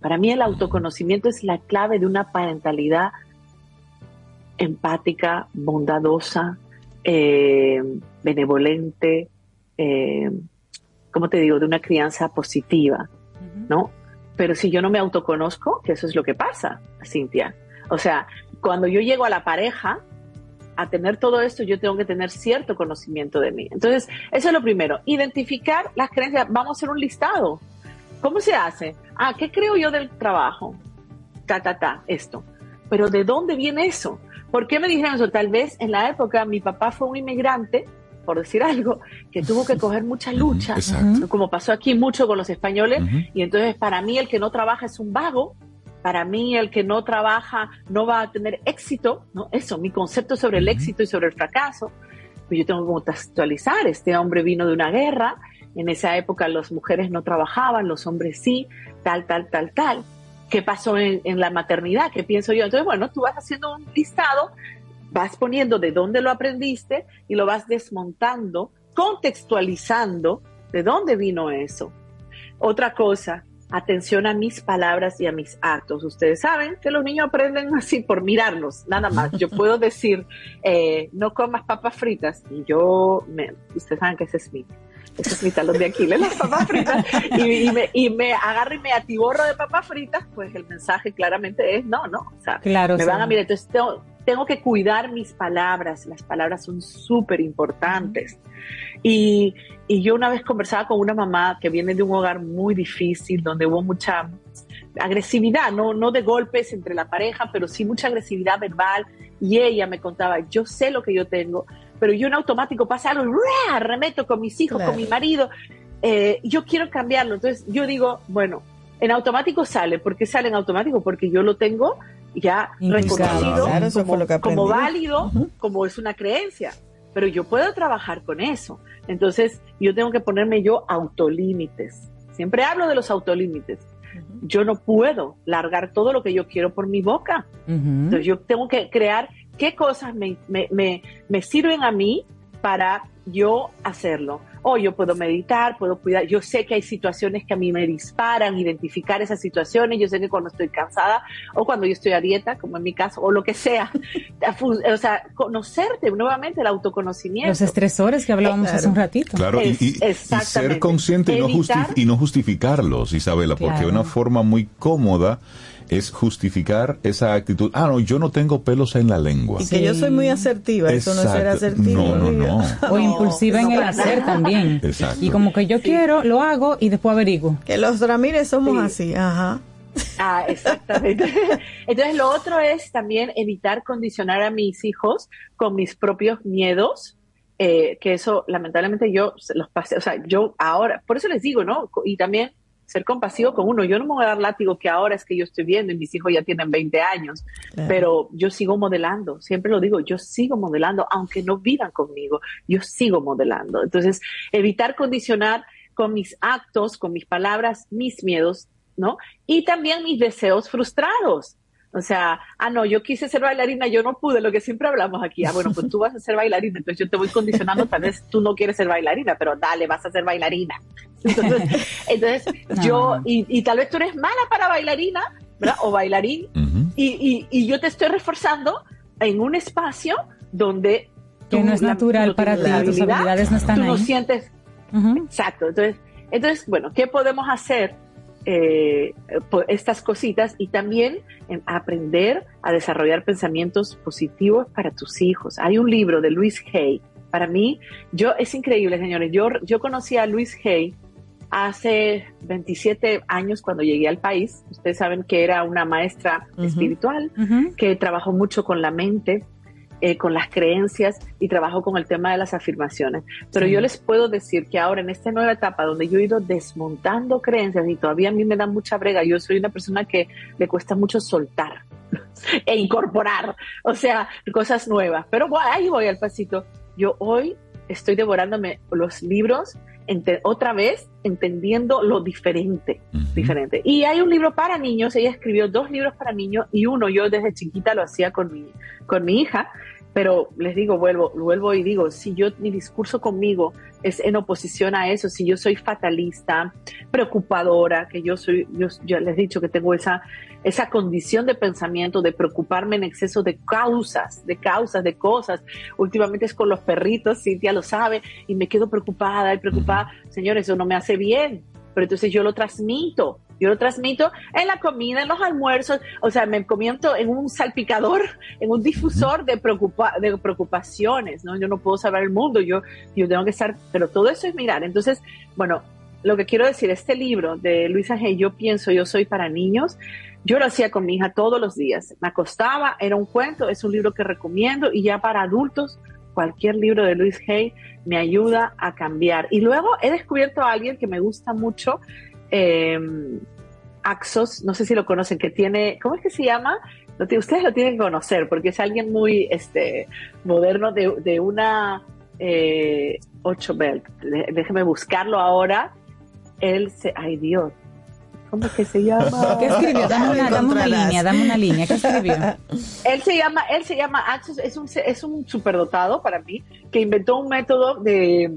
Para mí el autoconocimiento es la clave de una parentalidad empática, bondadosa, eh, benevolente, eh, ¿cómo te digo?, de una crianza positiva, ¿no? Pero si yo no me autoconozco, que eso es lo que pasa, Cintia. O sea, cuando yo llego a la pareja, a tener todo esto, yo tengo que tener cierto conocimiento de mí. Entonces, eso es lo primero. Identificar las creencias. Vamos a hacer un listado. ¿Cómo se hace? Ah, ¿qué creo yo del trabajo? Ta, ta, ta, esto. Pero ¿de dónde viene eso? ¿Por qué me dijeron eso? Tal vez en la época mi papá fue un inmigrante, por decir algo, que tuvo que coger mucha lucha, como pasó aquí mucho con los españoles, y entonces para mí el que no trabaja es un vago, para mí el que no trabaja no va a tener éxito, ¿no? Eso, mi concepto sobre el éxito y sobre el fracaso, pues yo tengo que contextualizar, este hombre vino de una guerra, en esa época las mujeres no trabajaban, los hombres sí, tal, tal, tal, tal. ¿Qué pasó en, en la maternidad? ¿Qué pienso yo? Entonces, bueno, tú vas haciendo un listado, vas poniendo de dónde lo aprendiste y lo vas desmontando, contextualizando de dónde vino eso. Otra cosa, atención a mis palabras y a mis actos. Ustedes saben que los niños aprenden así por mirarlos, nada más. Yo puedo decir, eh, no comas papas fritas y yo, me, ustedes saben que ese es mi, ese es mi talón de Aquiles, las papas fritas, y, me, y me agarro y me atiborro de papas fritas, pues el mensaje claramente es no, no, o sea, claro, me van a mirar. Entonces tengo, tengo que cuidar mis palabras, las palabras son súper importantes. Y, y yo una vez conversaba con una mamá que viene de un hogar muy difícil, donde hubo mucha agresividad, no, no de golpes entre la pareja, pero sí mucha agresividad verbal. Y ella me contaba, yo sé lo que yo tengo, pero yo en automático pasa algo, remeto con mis hijos, con mi marido, eh, yo quiero cambiarlo. Entonces yo digo, bueno, en automático sale, ¿por qué sale en automático? Porque yo lo tengo ya reconocido como, válido, como es una creencia pero yo puedo trabajar con eso. Entonces, yo tengo que ponerme yo autolímites. Siempre hablo de los autolímites. Yo no puedo largar todo lo que yo quiero por mi boca. Entonces, yo tengo que crear qué cosas me, me, me, me sirven a mí para yo hacerlo o yo puedo meditar, puedo cuidar. Yo sé que hay situaciones que a mí me disparan, identificar esas situaciones. Yo sé que cuando estoy cansada o cuando yo estoy a dieta, como en mi caso, o lo que sea. o sea, conocerte nuevamente, el autoconocimiento. Los estresores que hablábamos hace un ratito. Claro, y, ser consciente y no, y no justificarlos, Isabela, porque una forma muy cómoda es justificar esa actitud. Ah, no, yo no tengo pelos en la lengua. Y que yo soy muy asertiva, eso no es ser asertiva. No, no, no. O impulsiva en el hacer también. Exacto. Y como que yo quiero, lo hago y después averiguo. Que los Ramírez somos así, ajá. Ah, exactamente. Entonces, lo otro es también evitar condicionar a mis hijos con mis propios miedos, eh, que eso, lamentablemente, yo los pasé, o sea, yo ahora, por eso les digo, ¿no? Y también ser compasivo con uno. Yo no me voy a dar látigo que ahora es que yo estoy viendo y mis hijos ya tienen 20 años, pero yo sigo modelando, siempre lo digo, yo sigo modelando, aunque no vivan conmigo, yo sigo modelando. Entonces, evitar condicionar con mis actos, con mis palabras, mis miedos, ¿no? Y también mis deseos frustrados. O sea, ah, no, yo quise ser bailarina, yo no pude, lo que siempre hablamos aquí. Ah, bueno, pues tú vas a ser bailarina, entonces yo te voy condicionando, tal vez tú no quieres ser bailarina, pero dale, vas a ser bailarina. Entonces, entonces yo, y, y, tal vez tú eres mala para bailarina, ¿verdad? O bailarín, y, y, y, yo te estoy reforzando en un espacio donde... Que no es natural para ti, tus habilidades no están tú ahí. no sientes... Exacto, entonces, entonces, bueno, ¿qué podemos hacer? Eh, estas cositas y también aprender a desarrollar pensamientos positivos para tus hijos. Hay un libro de Luis Hay. Para mí, yo es increíble, señores. Yo, yo conocí a Luis Hay hace 27 años cuando llegué al país. Ustedes saben que era una maestra espiritual que trabajó mucho con la mente eh, con las creencias y trabajo con el tema de las afirmaciones. Pero yo les puedo decir que ahora en esta nueva etapa donde yo he ido desmontando creencias y todavía a mí me da mucha brega, yo soy una persona que le cuesta mucho soltar e incorporar, o sea, cosas nuevas. Pero ahí voy al pasito. Yo hoy estoy devorándome los libros otra vez entendiendo lo diferente, diferente. Y hay un libro para niños, ella escribió dos libros para niños y uno yo desde chiquita lo hacía con mi, con mi hija, pero les digo, vuelvo, vuelvo y digo, si yo mi discurso conmigo es en oposición a eso, si yo soy fatalista, preocupadora, que yo soy, yo ya les he dicho que tengo esa, esa condición de pensamiento, de preocuparme en exceso de causas, de causas, de cosas. Últimamente es con los perritos, Cintia lo sabe, y me quedo preocupada y preocupada. Señores, eso no me hace bien, pero entonces yo lo transmito yo lo transmito en la comida, en los almuerzos, o sea, me comiento en un salpicador, en un difusor de, preocupa de preocupaciones, ¿no? Yo no puedo salvar el mundo, yo, yo tengo que estar, pero todo eso es mirar. Entonces, bueno, lo que quiero decir, este libro de Luisa G, Yo pienso, yo soy para niños, yo lo hacía con mi hija todos los días. Me acostaba, era un cuento, es un libro que recomiendo y ya para adultos, cualquier libro de Luis Hay me ayuda a cambiar. Y luego he descubierto a alguien que me gusta mucho, eh, Axos, no sé si lo conocen, que tiene, ¿cómo es que se llama? Ustedes lo tienen que conocer porque es alguien muy este, moderno de, una 8 eh, belt. Déjeme buscarlo ahora. Él se, ay Dios, ¿cómo es que se llama? ¿Qué escribió? Dame una, dame una línea, dame una línea. ¿Qué escribió? él se llama, él se llama Axos, es un, es un superdotado para mí, que inventó un método de,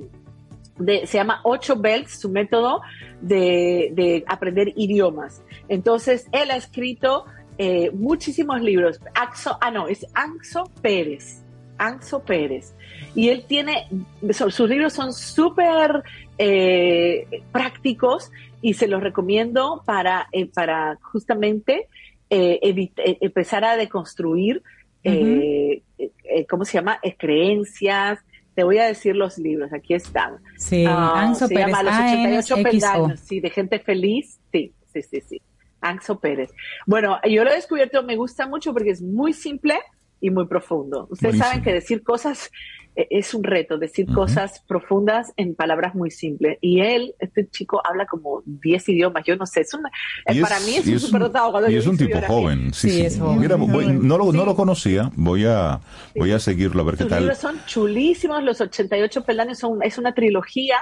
de se llama 8 belts, su método de, aprender idiomas. Entonces, él ha escrito eh, muchísimos libros. Axo, ah, no, es Anxo Pérez. Anxo Pérez. Y él tiene, sus libros son súper eh, prácticos y se los recomiendo para, eh, para justamente empezar a deconstruir, ¿cómo se llama? creencias, te voy a decir los libros, aquí están. Sí, ah, Anxo se llama Los 88 peldaños, sí, de gente feliz, sí, sí, sí, sí. Anxo Pérez. Bueno, yo lo he descubierto, me gusta mucho porque es muy simple y muy profundo. Ustedes saben que decir cosas es un reto decir cosas profundas en palabras muy simples. Y él, este chico, habla como 10 idiomas. Yo no sé, es para mí es, un superdotado. Y es un tipo joven. Sí, sí, no, lo, no lo conocía. Voy a, voy a seguirlo a ver qué tal. Los libros son chulísimos. Los 88 peldaños son, es una trilogía.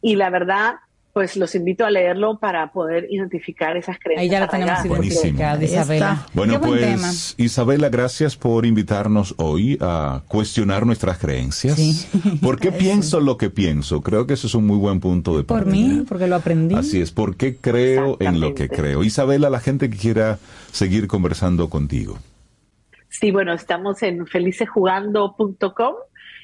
Y la verdad, pues los invito a leerlo para poder identificar esas creencias. Ahí ya la tenemos identificada, Isabela. Bueno, pues Isabela, gracias por invitarnos hoy a cuestionar nuestras creencias. Sí. ¿Por qué pienso lo que pienso? Creo que eso es un muy buen punto de partida. Por mí, porque lo aprendí. Así es, ¿por qué creo en lo que creo? Isabela, la gente que quiera seguir conversando contigo. Sí, bueno, estamos en felicesjugando.com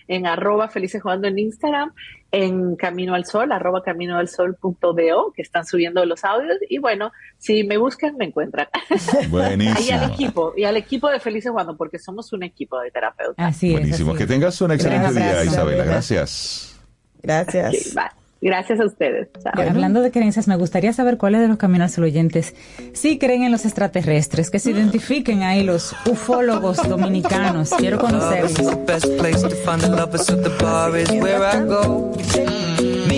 en arroba felices jugando en Instagram, en Camino al Sol, arroba camino al sol.do, que están subiendo los audios. Y bueno, si me buscan, me encuentran. Buenísimo. y al equipo, y al equipo de Felices Jugando, porque somos un equipo de terapeutas. Así Buenísimo. Que tengas un excelente día, Isabela. Gracias. Gracias. Gracias a ustedes. Hablando de creencias, me gustaría saber cuáles de los caminos oyentes sí creen en los extraterrestres, que se identifiquen ahí los ufólogos dominicanos. Quiero conocerlos.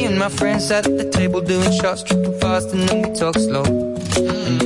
and my friends at the table doing shots, tripping fast, and then we talk slow.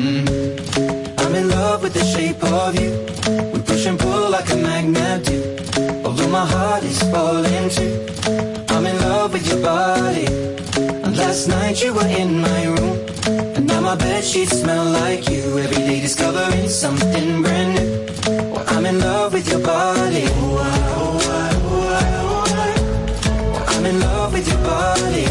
I'm in love with the shape of you. We push and pull like a magnet do. Although my heart is falling too. I'm in love with your body. And last night you were in my room. And now my bed sheets smell like you. Every day discovering something brand new. Well, I'm in love with your body. Ooh, I, I'm in love with your body.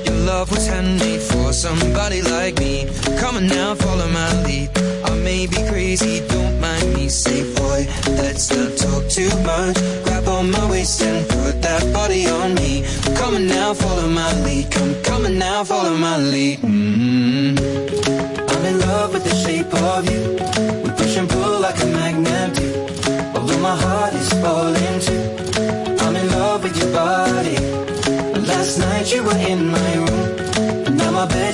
Love was handmade for somebody like me. Come on now, follow my lead. I may be crazy, don't mind me. Say, boy, let's not talk too much. Grab on my waist and put that body on me. Come on now, follow my lead. Come, come on now, follow my lead. Mm-hmm. I'm in love with the shape of you.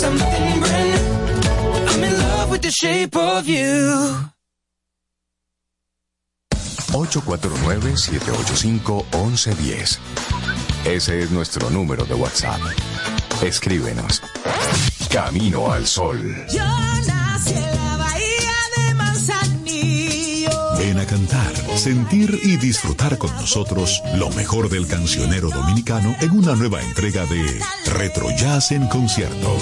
Something brand new. I'm in love with the shape of you. 849-785-1110. Ese es nuestro número de WhatsApp. Escríbenos. Camino al Sol. Yo nací en la a cantar, sentir y disfrutar con nosotros lo mejor del cancionero dominicano en una nueva entrega de Retro Jazz en concierto.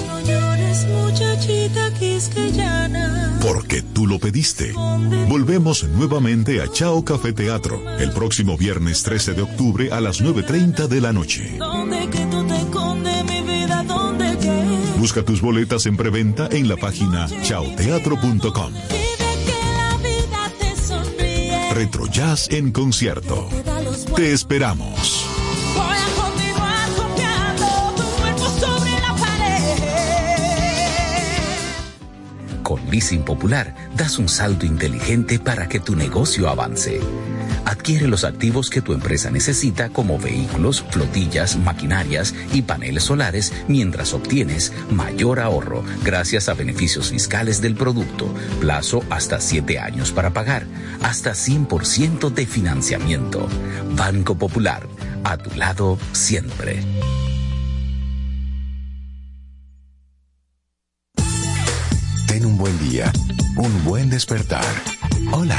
Porque tú lo pediste. Volvemos nuevamente a Chao Café Teatro el próximo viernes 13 de octubre a las 9.30 de la noche. Busca tus boletas en preventa en la página chaoteatro.com. Retrojazz en concierto. Te esperamos. Con Leasing Popular das un salto inteligente para que tu negocio avance Adquiere los activos que tu empresa necesita como vehículos, flotillas, maquinarias y paneles solares mientras obtienes mayor ahorro gracias a beneficios fiscales del producto, plazo hasta 7 años para pagar, hasta 100% de financiamiento. Banco Popular, a tu lado siempre. Ten un buen día, un buen despertar. Hola.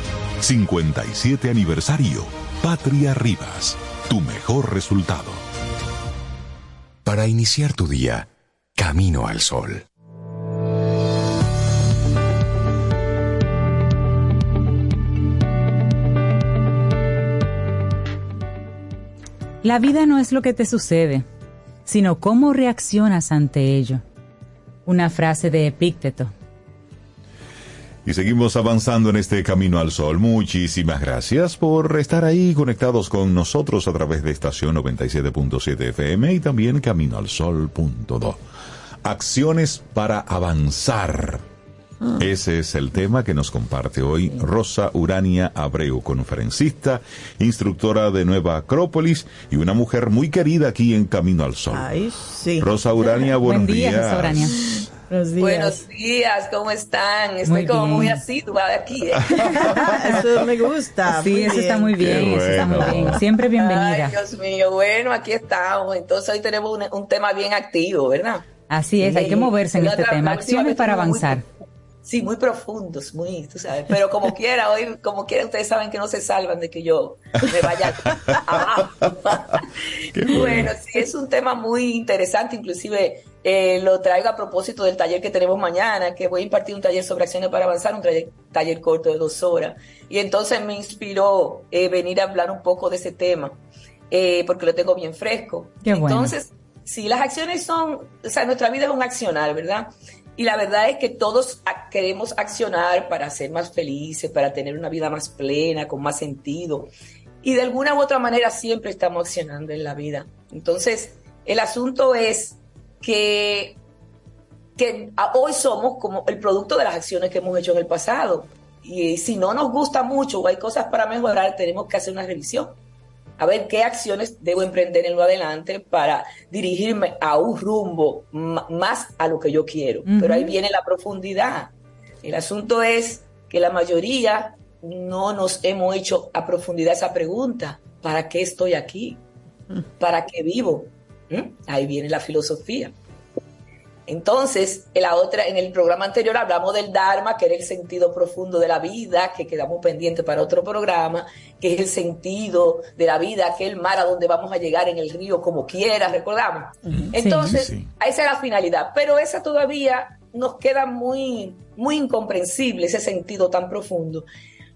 57 aniversario, Patria Rivas, tu mejor resultado. Para iniciar tu día, Camino al Sol. La vida no es lo que te sucede, sino cómo reaccionas ante ello. Una frase de Epícteto. Y seguimos avanzando en este camino al sol. Muchísimas gracias por estar ahí conectados con nosotros a través de estación 97.7 FM y también caminoalsol.do. Acciones para avanzar. Ah. Ese es el tema que nos comparte hoy Rosa Urania Abreu, conferencista, instructora de Nueva Acrópolis y una mujer muy querida aquí en Camino al Sol. Ay, sí. Rosa Urania, buenos Buen día, días. Rosa Urania. Buenos días. Buenos días, ¿cómo están? Estoy Muy como bien. muy asidua de aquí. ¿eh? eso me gusta. Sí, eso está muy bien, eso está muy bien. Siempre bienvenida. Ay, Dios mío, bueno, aquí estamos. Entonces hoy tenemos un, un tema bien activo, ¿verdad? Así es, hay que moverse en La este otra- tema. Acciones para muy- avanzar. sí, muy profundos, muy, tú sabes. Pero como quiera, hoy, como quiera, ustedes saben que no se salvan de que yo me vaya abajo. bueno, sí, es un tema muy interesante, inclusive eh, lo traigo a propósito del taller que tenemos mañana, que voy a impartir un taller sobre acciones para avanzar, un taller, taller corto de dos horas. Y entonces me inspiró eh, venir a hablar un poco de ese tema, eh, porque lo tengo bien fresco. Qué bueno. Entonces, si las acciones son, o sea, nuestra vida es un accionar, ¿verdad? Y la verdad es que todos queremos accionar para ser más felices, para tener una vida más plena, con más sentido. Y de alguna u otra manera siempre estamos accionando en la vida. Entonces, el asunto es que, que hoy somos como el producto de las acciones que hemos hecho en el pasado. Y si no nos gusta mucho o hay cosas para mejorar, tenemos que hacer una revisión. A ver qué acciones debo emprender en lo adelante para dirigirme a un rumbo más a lo que yo quiero. Pero ahí viene la profundidad. El asunto es que la mayoría no nos hemos hecho a profundidad esa pregunta. ¿Para qué estoy aquí? ¿Para qué vivo? ¿Mm? Ahí viene la filosofía. Entonces, en la otra, en el programa anterior hablamos del Dharma, que era el sentido profundo de la vida, que quedamos pendientes para otro programa, que es el sentido de la vida, aquel mar a donde vamos a llegar en el río como quiera, recordamos. Entonces, sí. esa es la finalidad, pero esa todavía nos queda muy, muy incomprensible, ese sentido tan profundo.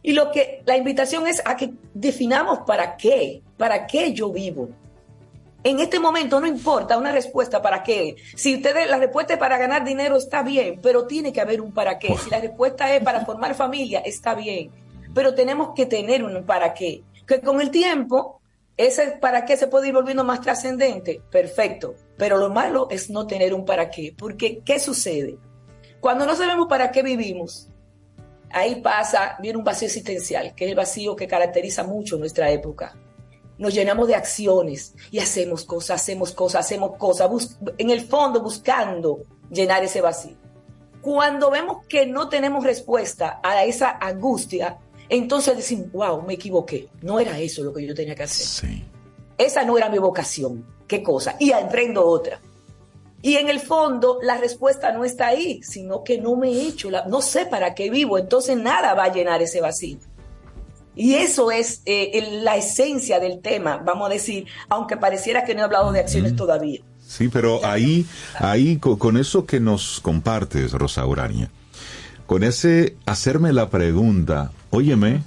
Y lo que la invitación es a que definamos para qué, para qué yo vivo. En este momento no importa una respuesta para qué. Si ustedes la respuesta es para ganar dinero está bien, pero tiene que haber un para qué. Si la respuesta es para formar familia está bien, pero tenemos que tener un para qué. Que con el tiempo ese para qué se puede ir volviendo más trascendente. Perfecto, pero lo malo es no tener un para qué, porque ¿qué sucede? Cuando no sabemos para qué vivimos, ahí pasa, viene un vacío existencial, que es el vacío que caracteriza mucho nuestra época nos llenamos de acciones y hacemos cosas, hacemos cosas, hacemos cosas, en el fondo buscando llenar ese vacío. Cuando vemos que no tenemos respuesta a esa angustia, entonces decimos, wow, me equivoqué, no era eso lo que yo tenía que hacer. Sí. Esa no era mi vocación, qué cosa, y emprendo otra. Y en el fondo la respuesta no está ahí, sino que no me he hecho, la, no sé para qué vivo, entonces nada va a llenar ese vacío. Y eso es eh, el- la esencia del tema, vamos a decir, aunque pareciera que no he hablado de acciones todavía. Sí, pero ahí, ahí co- con, eso que nos compartes, Rosa Urania, con ese hacerme la pregunta, óyeme,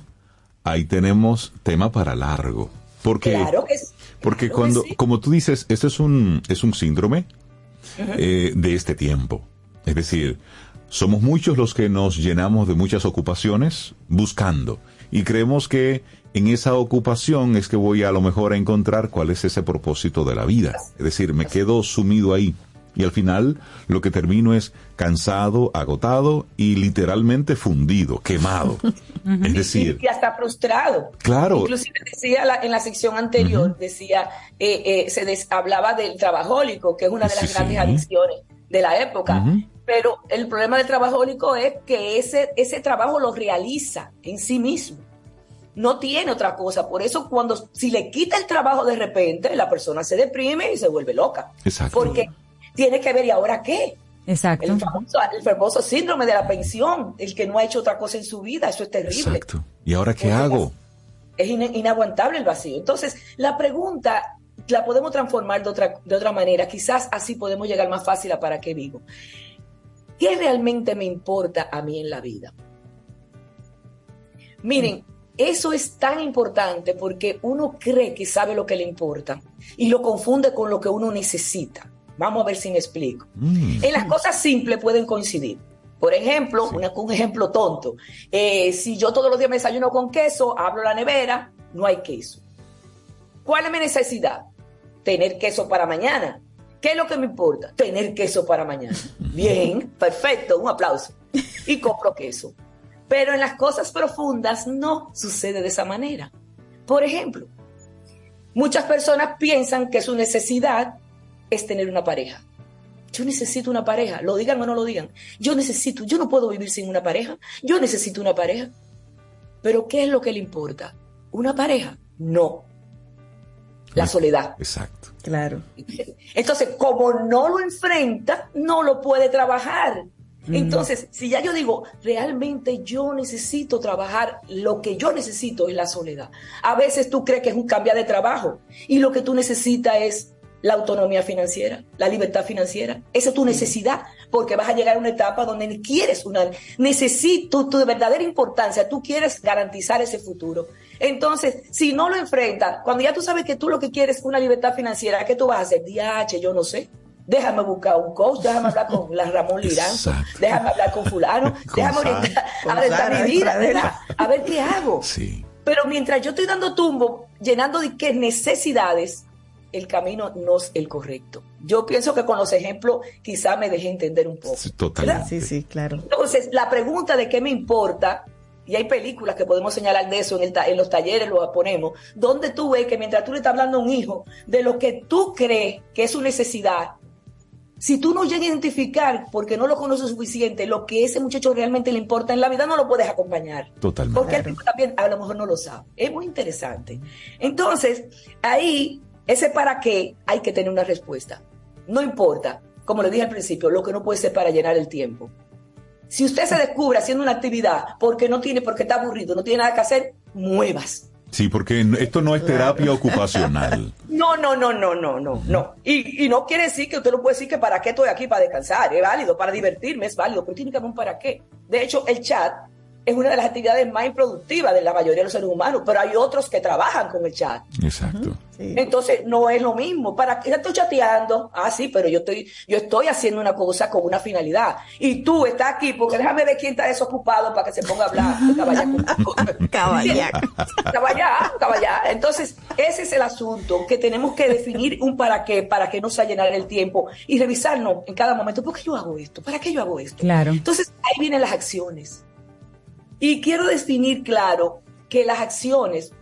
ahí tenemos tema para largo. Porque, Claro que sí. porque claro que cuando, sí. como tú dices, este es un, es un síndrome eh, de este tiempo. Es decir, somos muchos los que nos llenamos de muchas ocupaciones buscando y creemos que en esa ocupación es que voy a lo mejor a encontrar cuál es ese propósito de la vida. Es decir, me quedo sumido ahí y al final lo que termino es cansado, agotado y literalmente fundido, quemado. Es decir, y hasta frustrado. Claro. Inclusive decía la- en la sección anterior, decía, eh, eh, se des- hablaba del trabajólico, que es una de las Sí, grandes sí. adicciones de la época. Pero el problema del trabajólico es que ese, ese trabajo lo realiza en sí mismo. No tiene otra cosa. Por eso cuando, si le quita el trabajo de repente, la persona se deprime y se vuelve loca. Exacto. Porque tiene que ver, ¿y ahora qué? Exacto. El famoso, el famoso síndrome de la pensión, el que no ha hecho otra cosa en su vida, eso es terrible. exacto. ¿Y ahora qué Porque hago? Es ina- inaguantable el vacío. Entonces, la pregunta la podemos transformar de otra, de otra manera. Quizás así podemos llegar más fácil a para qué vivo. ¿Qué realmente me importa a mí en la vida? Miren, eso es tan importante porque uno cree que sabe lo que le importa y lo confunde con lo que uno necesita. Vamos a ver si me explico. Mm. En las cosas simples pueden coincidir. Por ejemplo, un ejemplo tonto. Eh, si yo todos los días me desayuno con queso, abro la nevera, no hay queso. ¿Cuál es mi necesidad? Tener queso para mañana. ¿Qué es lo que me importa? Tener queso para mañana. Bien, perfecto, un aplauso. Y compro queso. Pero en las cosas profundas no sucede de esa manera. Por ejemplo, muchas personas piensan que su necesidad es tener una pareja. Yo necesito una pareja, lo digan o no lo digan. Yo necesito, yo no puedo vivir sin una pareja. Yo necesito una pareja. Pero ¿qué es lo que le importa? ¿Una pareja? No. La soledad. Exacto. Claro. Entonces, como no lo enfrenta, no lo puede trabajar. Entonces, si ya yo digo, realmente yo necesito trabajar, lo que yo necesito es la soledad. A veces tú crees que es un cambio de trabajo y lo que tú necesitas es la autonomía financiera, la libertad financiera. Esa es tu necesidad, porque vas a llegar a una etapa donde quieres una, necesito tu verdadera importancia, tú quieres garantizar ese futuro. Entonces, si no lo enfrentas, cuando ya tú sabes que tú lo que quieres es una libertad financiera, ¿qué tú vas a hacer? DH, yo no sé. Déjame buscar un coach, déjame hablar con la Ramón Lirán, déjame hablar con fulano, déjame orientar, orientar mi vida, a ver qué hago. Sí. Pero mientras yo estoy dando tumbo, llenando de qué necesidades, el camino no es el correcto. Yo pienso que con los ejemplos quizá me deje entender un poco. Totalmente. Sí, sí, claro. Entonces, la pregunta de qué me importa, y hay películas que podemos señalar de eso en, el en los talleres, lo ponemos, donde tú ves que mientras tú le estás hablando a un hijo de lo que tú crees que es su necesidad, si tú no llegas a identificar, porque no lo conoces suficiente, lo que ese muchacho realmente le importa en la vida, no lo puedes acompañar. Totalmente. Porque él también a lo mejor no lo sabe. Es muy interesante. Entonces, ahí ese para qué hay que tener una respuesta. No importa, como le dije al principio, lo que no puede ser para llenar el tiempo. Si usted se descubre haciendo una actividad porque no tiene, porque está aburrido, no tiene nada que hacer, muevas. Sí, porque esto no es terapia ocupacional. No, no, no, no, no, no, no. Y, y, no quiere decir que usted no puede decir que para qué estoy aquí para descansar. Es válido, para divertirme es válido, pero tiene que haber un para qué. De hecho, el chat es una de las actividades más improductivas de la mayoría de los seres humanos, pero hay otros que trabajan con el chat. Exacto. Entonces no es lo mismo. ¿Para qué estoy chateando? Ah, sí, pero yo estoy, yo estoy haciendo una cosa con una finalidad. Y tú estás aquí porque déjame ver quién está desocupado para que se ponga a hablar. Caballá. Caballá. Caballá. Entonces, ese es el asunto, que tenemos que definir un para qué, para que no se llenar el tiempo y revisarnos en cada momento. ¿Por qué yo hago esto? ¿Para qué yo hago esto? Claro. Entonces, ahí vienen las acciones. Y quiero definir claro que las acciones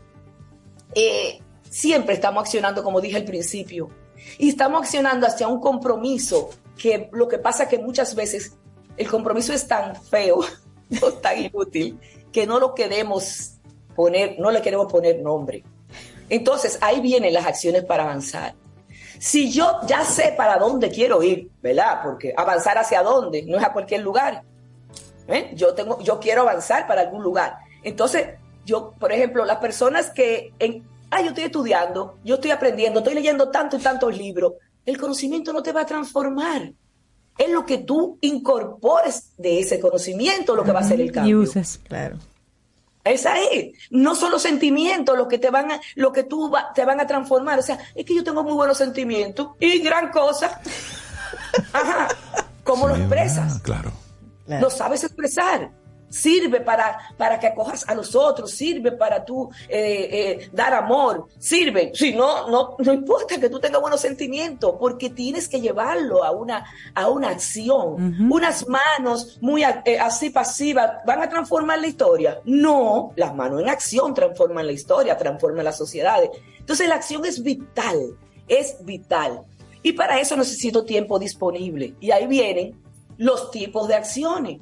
eh, siempre estamos accionando, como dije al principio, y estamos accionando hacia un compromiso que lo que pasa es que muchas veces el compromiso es tan feo tan inútil que no lo queremos poner, no le queremos poner nombre. Entonces ahí vienen las acciones para avanzar. Si yo ya sé para dónde quiero ir, ¿verdad? Porque avanzar hacia dónde no es a cualquier lugar. ¿Eh? Yo, tengo, yo quiero avanzar para algún lugar. Entonces, yo, por ejemplo, las personas que, en, ah, yo estoy estudiando, yo estoy aprendiendo, estoy leyendo tanto y tantos libros, el conocimiento no te va a transformar. Es lo que tú incorpores de ese conocimiento lo que va a ser el cambio. Y uses, claro. Es ahí. No son los sentimientos los que te van a, lo que tú te van a transformar. O sea, es que yo tengo muy buenos sentimientos y gran cosa. Ajá. ¿Cómo lo expresas? Claro. Lo sabes expresar. Sirve para, para que acojas a los otros, sirve para tú eh, eh, dar amor, sirve. Si no, no, no importa que tú tengas buenos sentimientos, porque tienes que llevarlo a una, a una acción. Unas manos muy eh, así pasivas van a transformar la historia. No, las manos en acción transforman la historia, transforman las sociedades. Entonces la acción es vital, es vital. Y para eso necesito tiempo disponible. Y ahí vienen los tipos de acciones,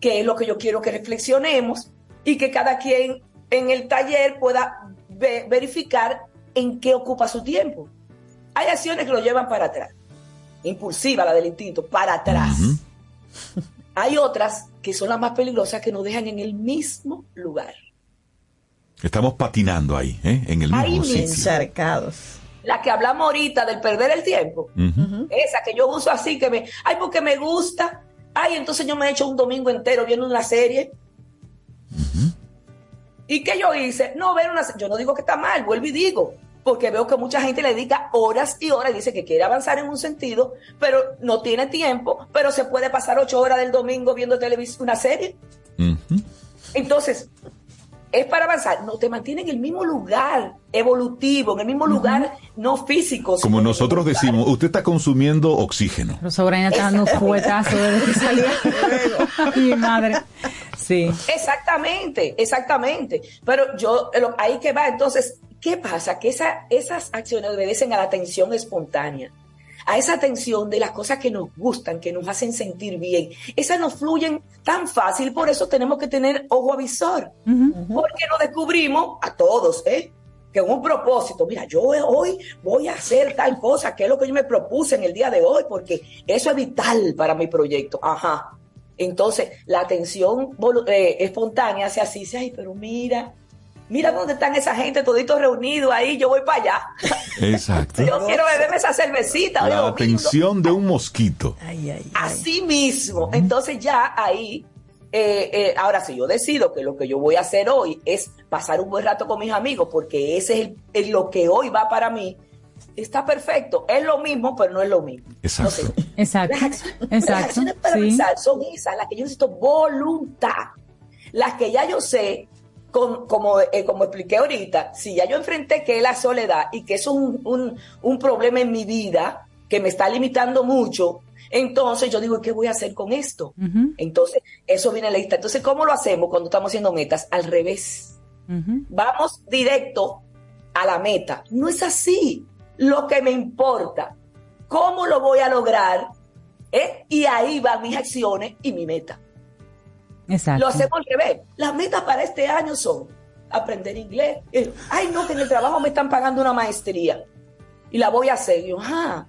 que es lo que yo quiero que reflexionemos y que cada quien en el taller pueda verificar en qué ocupa su tiempo. Hay acciones que lo llevan para atrás, impulsiva la del instinto, para atrás. Hay otras que son las más peligrosas que nos dejan en el mismo lugar. Estamos patinando ahí, ¿eh? en el mismo sitio. Encharcados la que hablamos ahorita del perder el tiempo, esa que yo uso así, que me, ay, porque me gusta, ay, entonces yo me he hecho un domingo entero viendo una serie. ¿Y qué yo hice? No, ver una yo no digo que está mal, vuelvo y digo, porque veo que mucha gente le dedica horas y horas y dice que quiere avanzar en un sentido, pero no tiene tiempo, pero se puede pasar ocho horas del domingo viendo televisión, una serie. Entonces, es para avanzar, no te mantiene en el mismo lugar evolutivo, en el mismo lugar no físico. Como nosotros decimos, usted está consumiendo oxígeno. Los Sobrina está dando fuetazo desde que salió. Mi madre. Sí. Exactamente, exactamente. Pero yo, ahí que va, entonces, ¿qué pasa? Que esa, esas acciones obedecen a la atención espontánea a esa atención de las cosas que nos gustan, que nos hacen sentir bien. Esas nos fluyen tan fácil, por eso tenemos que tener ojo avisor, porque nos descubrimos a todos, ¿eh? que un propósito, mira, yo hoy voy a hacer tal cosa, que es lo que yo me propuse en el día de hoy, porque eso es vital para mi proyecto. Ajá. Entonces, la atención eh, espontánea hace así, dice, ay, pero mira, mira dónde están esa gente, toditos reunidos ahí, yo voy para allá. Exacto. yo quiero beberme esa cervecita. La atención de un mosquito. Así mismo. Entonces ya ahí, eh, eh, ahora si yo decido que lo que yo voy a hacer hoy es pasar un buen rato con mis amigos, porque ese es, lo que hoy va para mí, está perfecto. Es lo mismo, pero no es lo mismo. Exacto. Exacto. Las acciones, para son esas, las que yo necesito voluntad. Las que ya yo sé como, eh, como expliqué ahorita, si ya yo enfrenté que es la soledad y que es un, problema en mi vida que me está limitando mucho, entonces yo digo, ¿qué voy a hacer con esto? Entonces, eso viene a la lista. Entonces, ¿cómo lo hacemos cuando estamos haciendo metas? Al revés. Vamos directo a la meta. No es así. Lo que me importa, ¿cómo lo voy a lograr? ¿Eh? Y ahí van mis acciones y mi meta. Lo hacemos al revés. Las metas para este año son aprender inglés. Eh, ay, no, que en el trabajo me están pagando una maestría y la voy a hacer. Y yo, ah,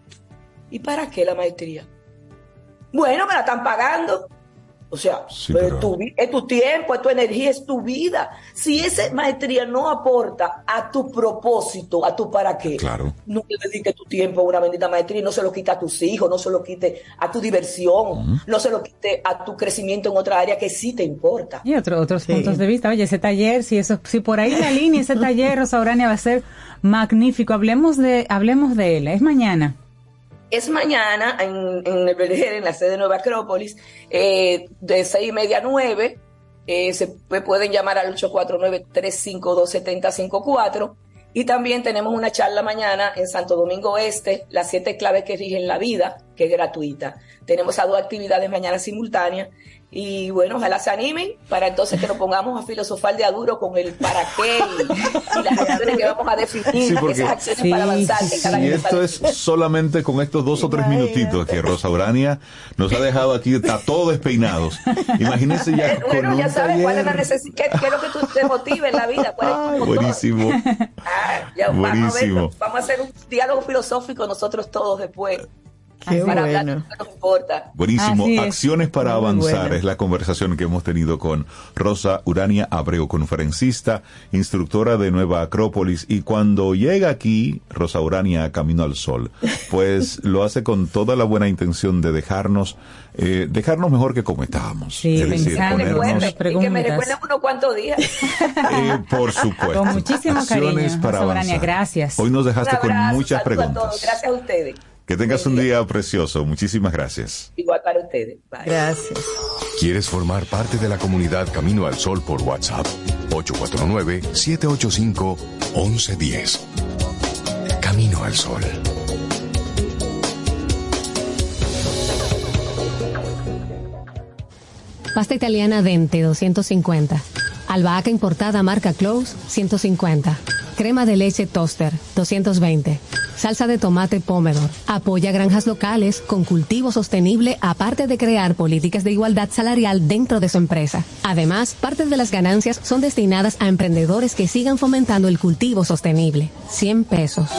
¿y para qué la maestría? Bueno, me la están pagando. O sea, es, tu, tiempo, es tu energía, es tu vida. Si esa maestría no aporta a tu propósito, a tu para qué, claro. no le dediques tu tiempo a una bendita maestría y no se lo quite a tus hijos, no se lo quite a tu diversión, no se lo quite a tu crecimiento en otra área que sí te importa. Y otro, otros puntos de vista. Oye, ese taller, si eso, si por ahí la línea, ese taller, Rosa Urania, va a ser magnífico. Hablemos de, hablemos de él. Es mañana es mañana en, el Berger, en la sede de Nueva Acrópolis, eh, de seis y media a nueve. Eh, se pueden llamar al 849-352-7054. Y también tenemos una charla mañana en Santo Domingo Este, las siete claves que rigen la vida, que es gratuita. Tenemos a dos actividades mañana simultáneas y bueno, ojalá se animen para entonces que nos pongamos a filosofar de aduro con el para qué y, las acciones que vamos a definir, esas acciones para avanzar. y esto es solamente con estos dos o tres minutitos que Rosa Urania nos ha dejado aquí, está todo despeinados. Imagínense ya Bueno, ya sabes cuál es la necesidad, qué, es lo que tú te motive en la vida. Cuál es buenísimo. Ah, buenísimo. vamos a hacer un diálogo filosófico nosotros todos después. Qué bueno. Buenísimo. Acciones para avanzar es la conversación que hemos tenido con Rosa Urania Abreu, conferencista, instructora de Nueva Acrópolis. Y cuando llega aquí, Rosa Urania Camino al Sol, pues lo hace con toda la buena intención de dejarnos, eh, dejarnos mejor que como estábamos. Sí, es decir, ponernos... y que me recuerden unos cuantos días. Eh, por supuesto. Con muchísimo Acciones cariño. para avanzar. gracias. Hoy nos dejaste con muchas preguntas. Gracias a ustedes. Que tengas un día precioso. Muchísimas gracias. Igual para ustedes. Gracias. ¿Quieres formar parte de la comunidad Camino al Sol por WhatsApp? 849-785-1110. Camino al Sol. Pasta italiana Dente 250. Albahaca importada marca Close 150. Crema de leche Toaster 220 salsa de tomate Pomedor. Apoya granjas locales con cultivo sostenible, aparte de crear políticas de igualdad salarial dentro de su empresa. Además, parte de las ganancias son destinadas a emprendedores que sigan fomentando el cultivo sostenible. 100 pesos.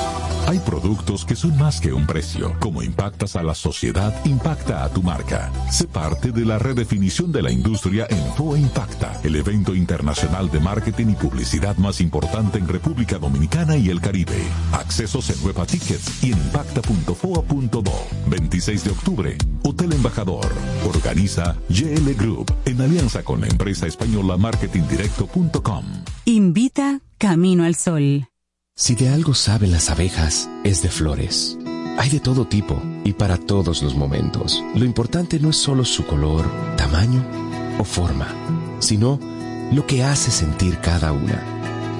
Hay productos que son más que un precio. Como impactas a la sociedad, impacta a tu marca. Sé parte de la redefinición de la industria en FOA Impacta, el evento internacional de marketing y publicidad más importante en República Dominicana y el Caribe. Accesos en Nueva Tickets y en impacta.foa.do. 26 de octubre, Hotel Embajador. Organiza GL Group en alianza con la empresa española marketingdirecto.com. Invita Camino al Sol. Si de algo saben las abejas, es de flores. Hay de todo tipo y para todos los momentos. Lo importante no es solo su color, tamaño o forma, sino lo que hace sentir cada una.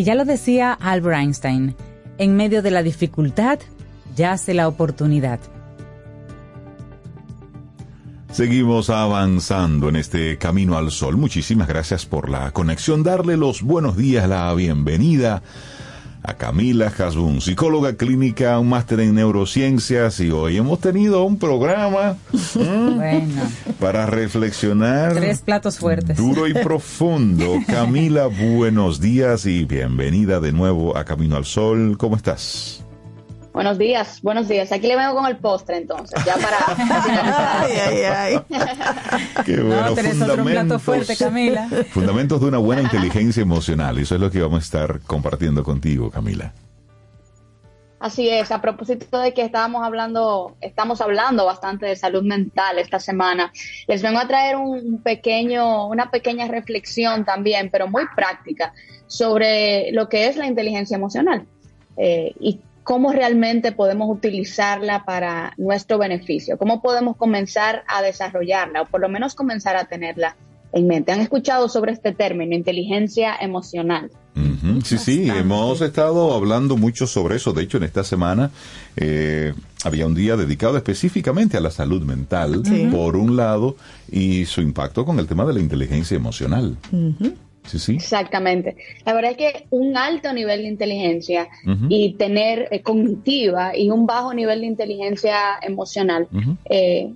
Y ya lo decía Albert Einstein, en medio de la dificultad yace la oportunidad. Seguimos avanzando en este camino al sol. Muchísimas gracias por la conexión. Darle los buenos días, la bienvenida a Camila Hasbun, psicóloga clínica, un máster en neurociencias y hoy hemos tenido un programa para reflexionar. Tres platos fuertes. Duro y profundo. Camila, buenos días y bienvenida de nuevo a Camino al Sol. ¿Cómo estás? Buenos días, buenos días. Aquí le vengo con el postre entonces, ya para... ay, ay, ay. Qué bueno. No, tenés otro plato fuerte, Camila. Fundamentos de una buena inteligencia emocional. Eso es lo que vamos a estar compartiendo contigo, Camila. Así es, a propósito de que estábamos hablando, estamos hablando bastante de salud mental esta semana, les vengo a traer un pequeño, una pequeña reflexión también, pero muy práctica, sobre lo que es la inteligencia emocional. Eh, y cómo realmente podemos utilizarla para nuestro beneficio, cómo podemos comenzar a desarrollarla o por lo menos comenzar a tenerla en mente. ¿Han escuchado sobre este término, inteligencia emocional? Sí, sí, hemos estado hablando mucho sobre eso. De hecho, en esta semana eh, había un día dedicado específicamente a la salud mental, por un lado, y su impacto con el tema de la inteligencia emocional. Exactamente. La verdad es que un alto nivel de inteligencia y tener eh, cognitiva y un bajo nivel de inteligencia emocional eh,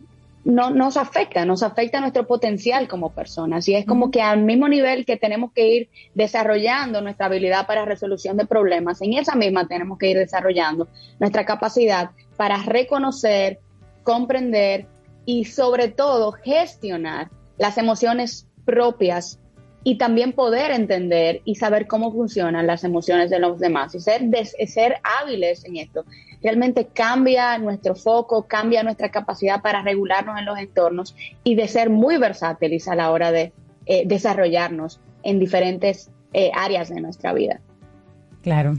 no, nos afecta, nos afecta nuestro potencial como personas. Y es como que al mismo nivel que tenemos que ir desarrollando nuestra habilidad para resolución de problemas, en esa misma tenemos que ir desarrollando nuestra capacidad para reconocer, comprender y sobre todo gestionar las emociones propias y también poder entender y saber cómo funcionan las emociones de los demás y ser, ser hábiles en esto. Realmente cambia nuestro foco, cambia nuestra capacidad para regularnos en los entornos y de ser muy versátiles a la hora de eh, desarrollarnos en diferentes eh, áreas de nuestra vida. Claro.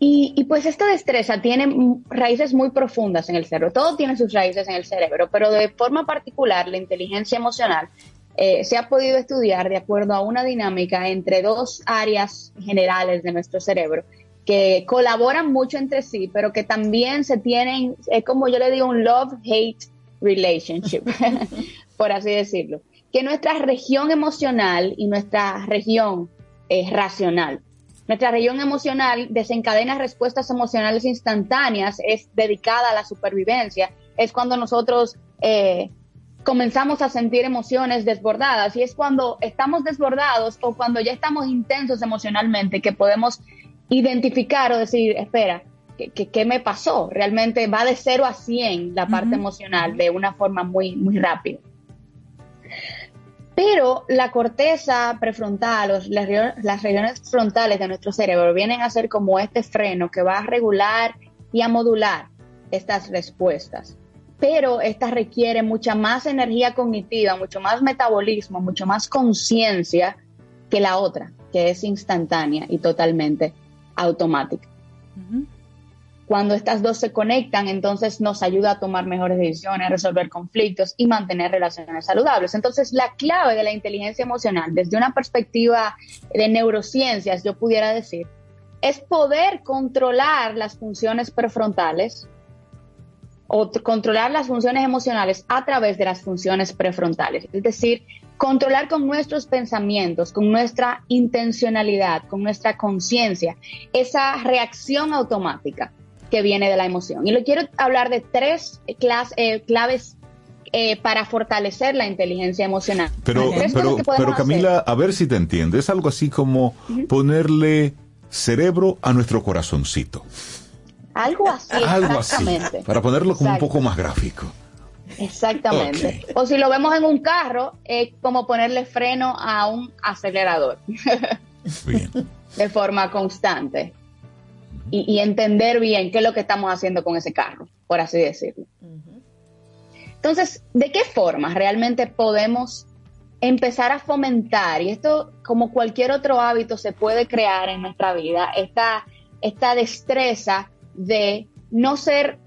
Y, y, pues esta destreza tiene raíces muy profundas en el cerebro. Todo tiene sus raíces en el cerebro, pero de forma particular la inteligencia emocional eh, se ha podido estudiar de acuerdo a una dinámica entre dos áreas generales de nuestro cerebro que colaboran mucho entre sí, pero que también se tienen, es como yo le digo, un love-hate relationship, por así decirlo. Que nuestra región emocional y nuestra región es racional. Nuestra región emocional desencadena respuestas emocionales instantáneas, es dedicada a la supervivencia. Es cuando nosotros eh, comenzamos a sentir emociones desbordadas y es cuando estamos desbordados o cuando ya estamos intensos emocionalmente que podemos identificar o decir, espera, ¿qué, me pasó? Realmente va de 0 a 100 la parte emocional de una forma muy, muy rápida. Pero la corteza prefrontal, las, las regiones frontales de nuestro cerebro vienen a ser como este freno que va a regular y a modular estas respuestas pero esta requiere mucha más energía cognitiva, mucho más metabolismo, mucho más conciencia que la otra, que es instantánea y totalmente automática. Cuando estas dos se conectan, entonces nos ayuda a tomar mejores decisiones, resolver conflictos y mantener relaciones saludables. Entonces, la clave de la inteligencia emocional, desde una perspectiva de neurociencias, yo pudiera decir, es poder controlar las funciones prefrontales o controlar las funciones emocionales a través de las funciones prefrontales. Es decir, controlar con nuestros pensamientos, con nuestra intencionalidad, con nuestra conciencia, esa reacción automática que viene de la emoción. Y le quiero hablar de tres eh, claves eh, para fortalecer la inteligencia emocional. Pero, pero, Camila, a ver si te entiendes, es algo así como ponerle cerebro a nuestro corazoncito. Algo así, algo exactamente. para ponerlo como un poco más gráfico. Exactamente. O si lo vemos en un carro, es como ponerle freno a un acelerador. Bien. de forma constante y, entender bien qué es lo que estamos haciendo con ese carro, por así decirlo. Entonces, ¿de qué forma realmente podemos empezar a fomentar, y esto como cualquier otro hábito se puede crear en nuestra vida, esta, esta destreza de no ser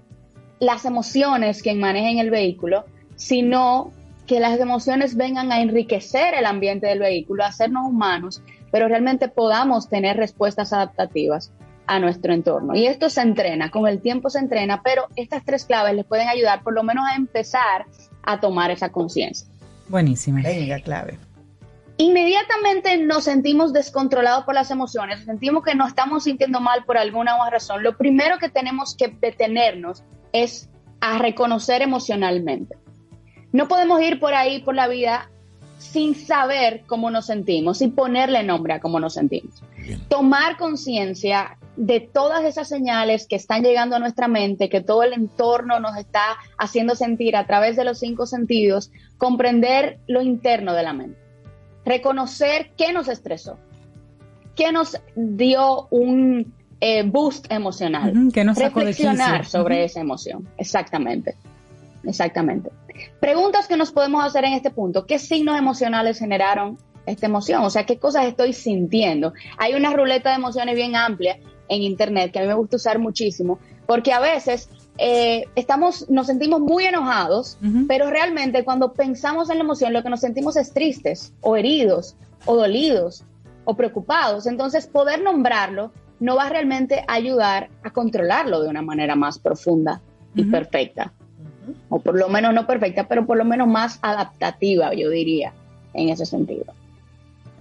las emociones quien manejen el vehículo, sino que las emociones vengan a enriquecer el ambiente del vehículo, a hacernos humanos, pero realmente podamos tener respuestas adaptativas a nuestro entorno. Y esto se entrena, con el tiempo se entrena, pero estas tres claves les pueden ayudar por lo menos a empezar a tomar esa conciencia. Buenísima. Venga, clave. Inmediatamente nos sentimos descontrolados por las emociones, sentimos que nos estamos sintiendo mal por alguna razón. Lo primero que tenemos que detenernos es a reconocer emocionalmente. No podemos ir por ahí por la vida sin saber cómo nos sentimos, sin ponerle nombre a cómo nos sentimos. Tomar conciencia de todas esas señales que están llegando a nuestra mente, que todo el entorno nos está haciendo sentir a través de los cinco sentidos, comprender lo interno de la mente, reconocer qué nos estresó, qué nos dio un eh, boost emocional, que nos reflexionar sobre esa emoción, exactamente, exactamente. Preguntas que nos podemos hacer en este punto, ¿qué signos emocionales generaron esta emoción? O sea, ¿qué cosas estoy sintiendo? Hay una ruleta de emociones bien amplia en Internet que a mí me gusta usar muchísimo, porque a veces eh, estamos, nos sentimos muy enojados, pero realmente cuando pensamos en la emoción lo que nos sentimos es tristes o heridos o dolidos o preocupados. Entonces poder nombrarlo no va realmente a ayudar a controlarlo de una manera más profunda y perfecta. O por lo menos no perfecta, pero por lo menos más adaptativa, yo diría, en ese sentido.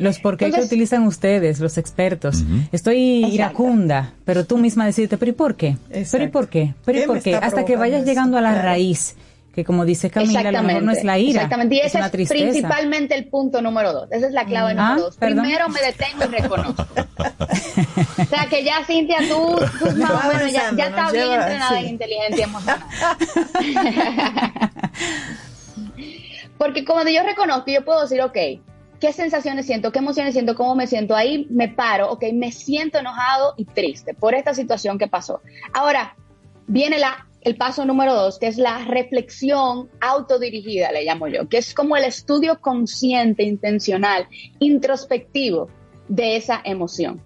Los por qué que utilizan ustedes, los expertos. Estoy iracunda, pero tú misma decirte, pero ¿y por qué? ¿Pero y por qué? ¿Pero y por qué? Hasta que vayas llegando a la raíz, que como dice Camila, a lo mejor no es la ira. Exactamente, y ese es, principalmente el punto número dos. Esa es la clave número ah, dos. Primero me detengo y reconozco. o sea que ya, Cintia, tú, tú más o menos ya, ya estás bien entrenada en inteligencia emocional. Porque como yo reconozco, yo puedo decir, ok, qué sensaciones siento, qué emociones siento, cómo me siento. Ahí me paro, ok, me siento enojado y triste por esta situación que pasó. Ahora, viene la, el paso número dos, que es la reflexión autodirigida, le llamo yo, que es como el estudio consciente, intencional, introspectivo de esa emoción.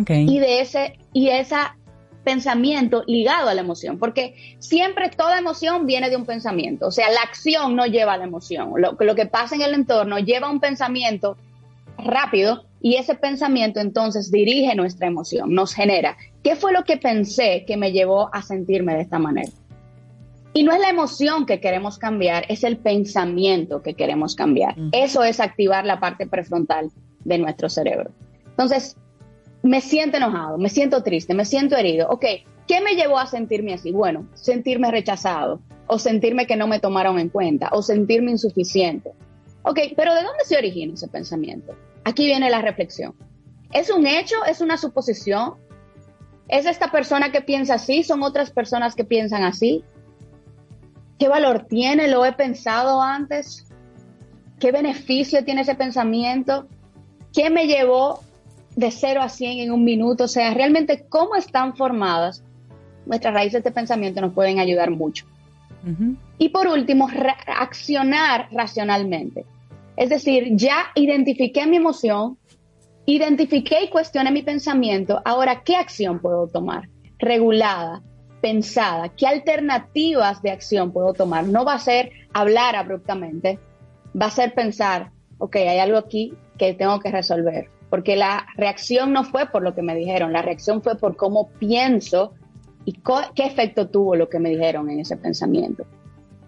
Okay. Y de ese, y esa pensamiento ligado a la emoción, porque siempre toda emoción viene de un pensamiento, o sea, la acción no lleva a la emoción, lo, lo que pasa en el entorno lleva a un pensamiento rápido y ese pensamiento entonces dirige nuestra emoción, nos genera. ¿Qué fue lo que pensé que me llevó a sentirme de esta manera? Y no es la emoción que queremos cambiar, es el pensamiento que queremos cambiar. Eso es activar la parte prefrontal de nuestro cerebro. Entonces, me siento enojado, me siento triste, me siento herido. Ok, ¿qué me llevó a sentirme así? Bueno, sentirme rechazado, o sentirme que no me tomaron en cuenta, o sentirme insuficiente. Ok, pero ¿de dónde se origina ese pensamiento? Aquí viene la reflexión. ¿Es un hecho? ¿Es una suposición? ¿Es esta persona que piensa así? ¿Son otras personas que piensan así? ¿Qué valor tiene? ¿Lo he pensado antes? ¿Qué beneficio tiene ese pensamiento? ¿Qué me llevó de 0 a 100 en un minuto, o sea, realmente cómo están formadas nuestras raíces de pensamiento nos pueden ayudar mucho. Y por último, accionar racionalmente. Es decir, ya identifiqué mi emoción, identifiqué y cuestioné mi pensamiento, ahora, ¿qué acción puedo tomar? Regulada, pensada, qué alternativas de acción puedo tomar. No va a ser hablar abruptamente, va a ser pensar, ok, hay algo aquí que tengo que resolver, porque la reacción no fue por lo que me dijeron, la reacción fue por cómo pienso y qué efecto tuvo lo que me dijeron en ese pensamiento.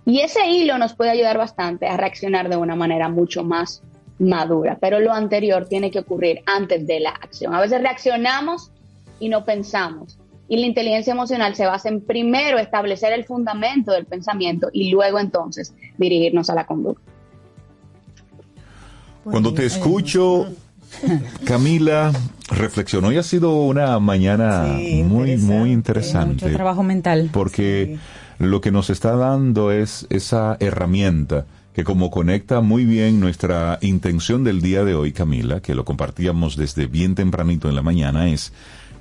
Y ese hilo nos puede ayudar bastante a reaccionar de una manera mucho más madura, pero lo anterior tiene que ocurrir antes de la acción. A veces reaccionamos y no pensamos. Y la inteligencia emocional se basa en primero establecer el fundamento del pensamiento y luego entonces dirigirnos a la conducta. Cuando te escucho, Camila, reflexionó y ha sido una mañana muy, muy interesante. Mucho trabajo mental. Porque lo que nos está dando es esa herramienta que como conecta muy bien nuestra intención del día de hoy, Camila, que lo compartíamos desde bien tempranito en la mañana, es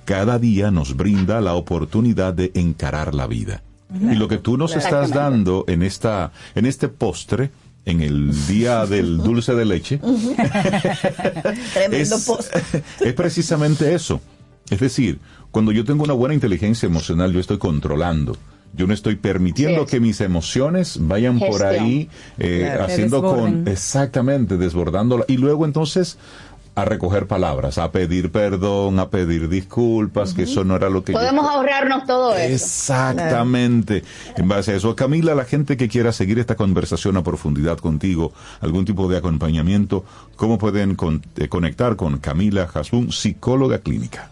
cada día nos brinda la oportunidad de encarar la vida. Y lo que tú nos estás dando en esta, en este postre, en el día del dulce de leche, Tremendo es, postre. es precisamente eso. Es decir, cuando yo tengo una buena inteligencia emocional, yo estoy controlando. Yo no estoy permitiendo que mis emociones vayan por ahí eh, Claro. Haciendo con exactamente desbordándola y luego entonces a recoger palabras, a pedir perdón, a pedir disculpas, que eso no era lo que yo Podemos ahorrarnos todo eso. Exactamente. En base a eso, Camila, la gente que quiera seguir esta conversación a profundidad contigo, algún tipo de acompañamiento, ¿cómo pueden con- eh, conectar con Camila Hasbun, psicóloga clínica?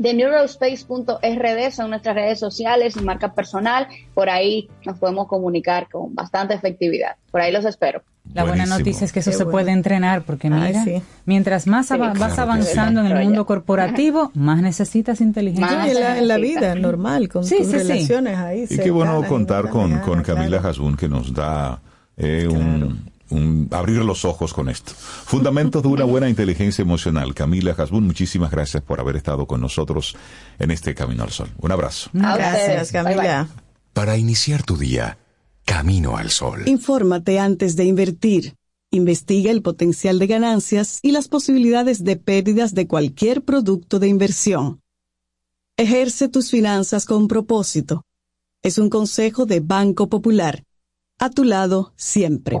De neurospace.rd son nuestras redes sociales y marca personal. Por ahí nos podemos comunicar con bastante efectividad. Por ahí los espero. La buena Buenísimo. noticia es que eso Qué se bueno. puede entrenar, porque Ay, mira, sí. mientras más Sí, vas claro sí. avanzando en el mundo corporativo, más necesitas inteligencia. Más Y en la, en la vida normal, con Sí, tus sí, sí. relaciones ahí. Y qué bueno contar con, con Camila claro. Hasbun que nos da eh, un, un abrir los ojos con esto. Fundamentos de una buena inteligencia emocional. Camila Hasbun, muchísimas gracias por haber estado con nosotros en este Camino al Sol. Un abrazo. Gracias, ustedes. Bye, bye. Camila. Para iniciar tu día, camino al sol. Infórmate antes de invertir. Investiga el potencial de ganancias y las posibilidades de pérdidas de cualquier producto de inversión. Ejerce tus finanzas con propósito. Es un consejo de Banco Popular. A tu lado siempre.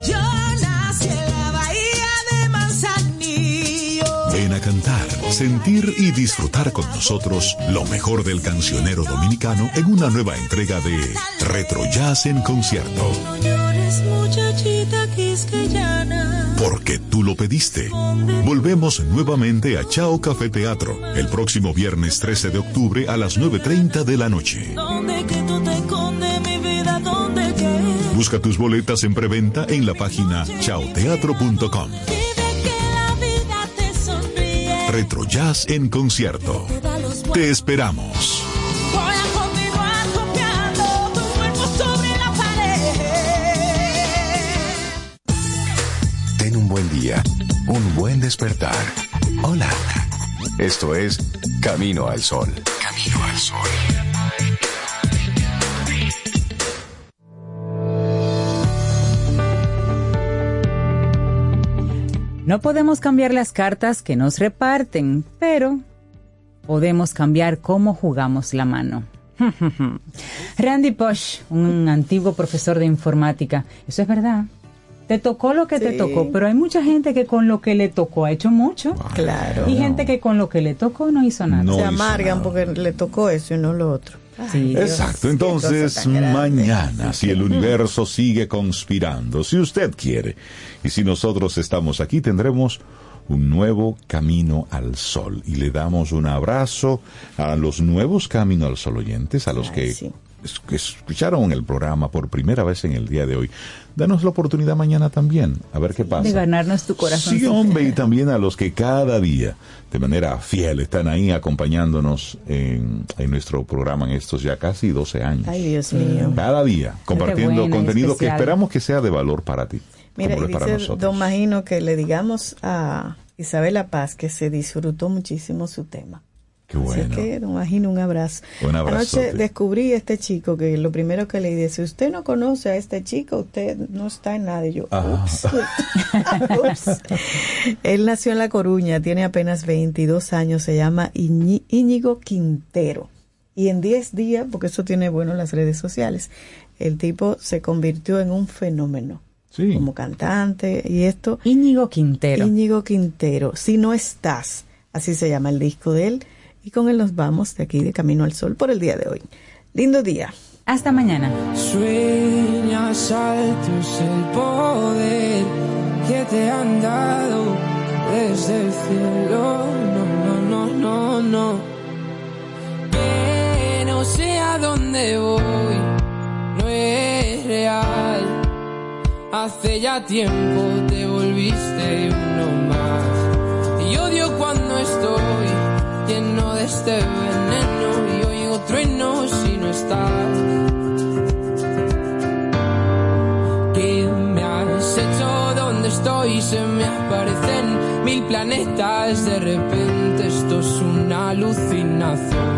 Yo nací en la bahía de Manzanillo. Ven a cantar, sentir y disfrutar con nosotros lo mejor del cancionero dominicano en una nueva entrega de Retro Jazz en concierto. Porque tú lo pediste. Volvemos nuevamente a Chao Café Teatro el próximo viernes 13 de octubre a las 9.30 de la noche. Busca tus boletas en preventa en la página chaoteatro.com. Pide que la vida te sonríe. Retro Jazz en concierto. Te esperamos. Voy a continuar copiando tu cuerpo sobre la pared. Ten un buen día, un buen despertar. Hola. Esto es Camino al Sol. Camino al Sol. No podemos cambiar las cartas que nos reparten, pero podemos cambiar cómo jugamos la mano. Randy Posh, un antiguo profesor de informática, eso es verdad. Te tocó lo que te tocó, pero hay mucha gente que con lo que le tocó ha hecho mucho. Claro. Y gente que con lo que le tocó no hizo nada. No Se amargan nada. porque le tocó eso y no lo otro. Sí. Exacto, entonces mañana, si el universo sigue conspirando, si usted quiere, y si nosotros estamos aquí, tendremos un nuevo camino al sol. Y le damos un abrazo a los nuevos Camino al Sol oyentes, a los que sí. escucharon el programa por primera vez en el día de hoy, danos la oportunidad mañana también, a ver qué pasa. De ganarnos tu corazón. Sí, hombre, y también a los que cada día, de manera fiel, están ahí acompañándonos en, nuestro programa en estos ya casi 12 años. Ay, Dios mío. Cada día, compartiendo contenido que esperamos que sea de valor para ti. Mira, dice don Magino que le digamos a Isabela Paz que se disfrutó muchísimo su tema. Qué bueno. Así que, don Magino, un abrazo. Un abrazo. Anoche descubrí a este chico que lo primero que le dije, si usted no conoce a este chico, usted no está en nada. Y yo, ups. ups. Él nació en La Coruña, tiene apenas 22 años, se llama Íñigo Quintero. Y en 10 días, porque eso tiene bueno las redes sociales, el tipo se convirtió en un fenómeno como cantante y esto. Íñigo Quintero. Íñigo Quintero. Si no estás, así se llama el disco de él. Y con él nos vamos de aquí de Camino al Sol por el día de hoy. Lindo día. Hasta mañana. Sueñas altos el poder que te han dado desde el cielo. No, no, no, no, no. Que no sé a dónde voy, no es real Hace ya tiempo te volviste uno más. Y odio cuando estoy lleno de este veneno y oigo truenos si no estás. ¿Qué me has hecho? ¿Dónde estoy? Se me aparecen mil planetas. De repente esto es una alucinación.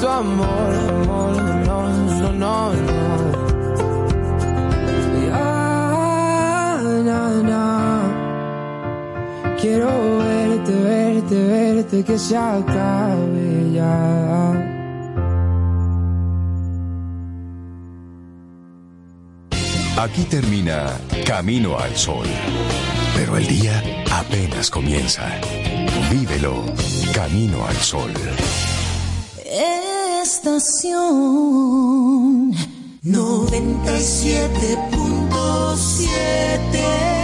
tu amor, amor, no, no, no, no. Na, na. Quiero verte, verte, verte, que se acabe ya. Aquí termina Camino al Sol, pero el día apenas comienza. Vívelo, Camino al Sol. Estación. 97.7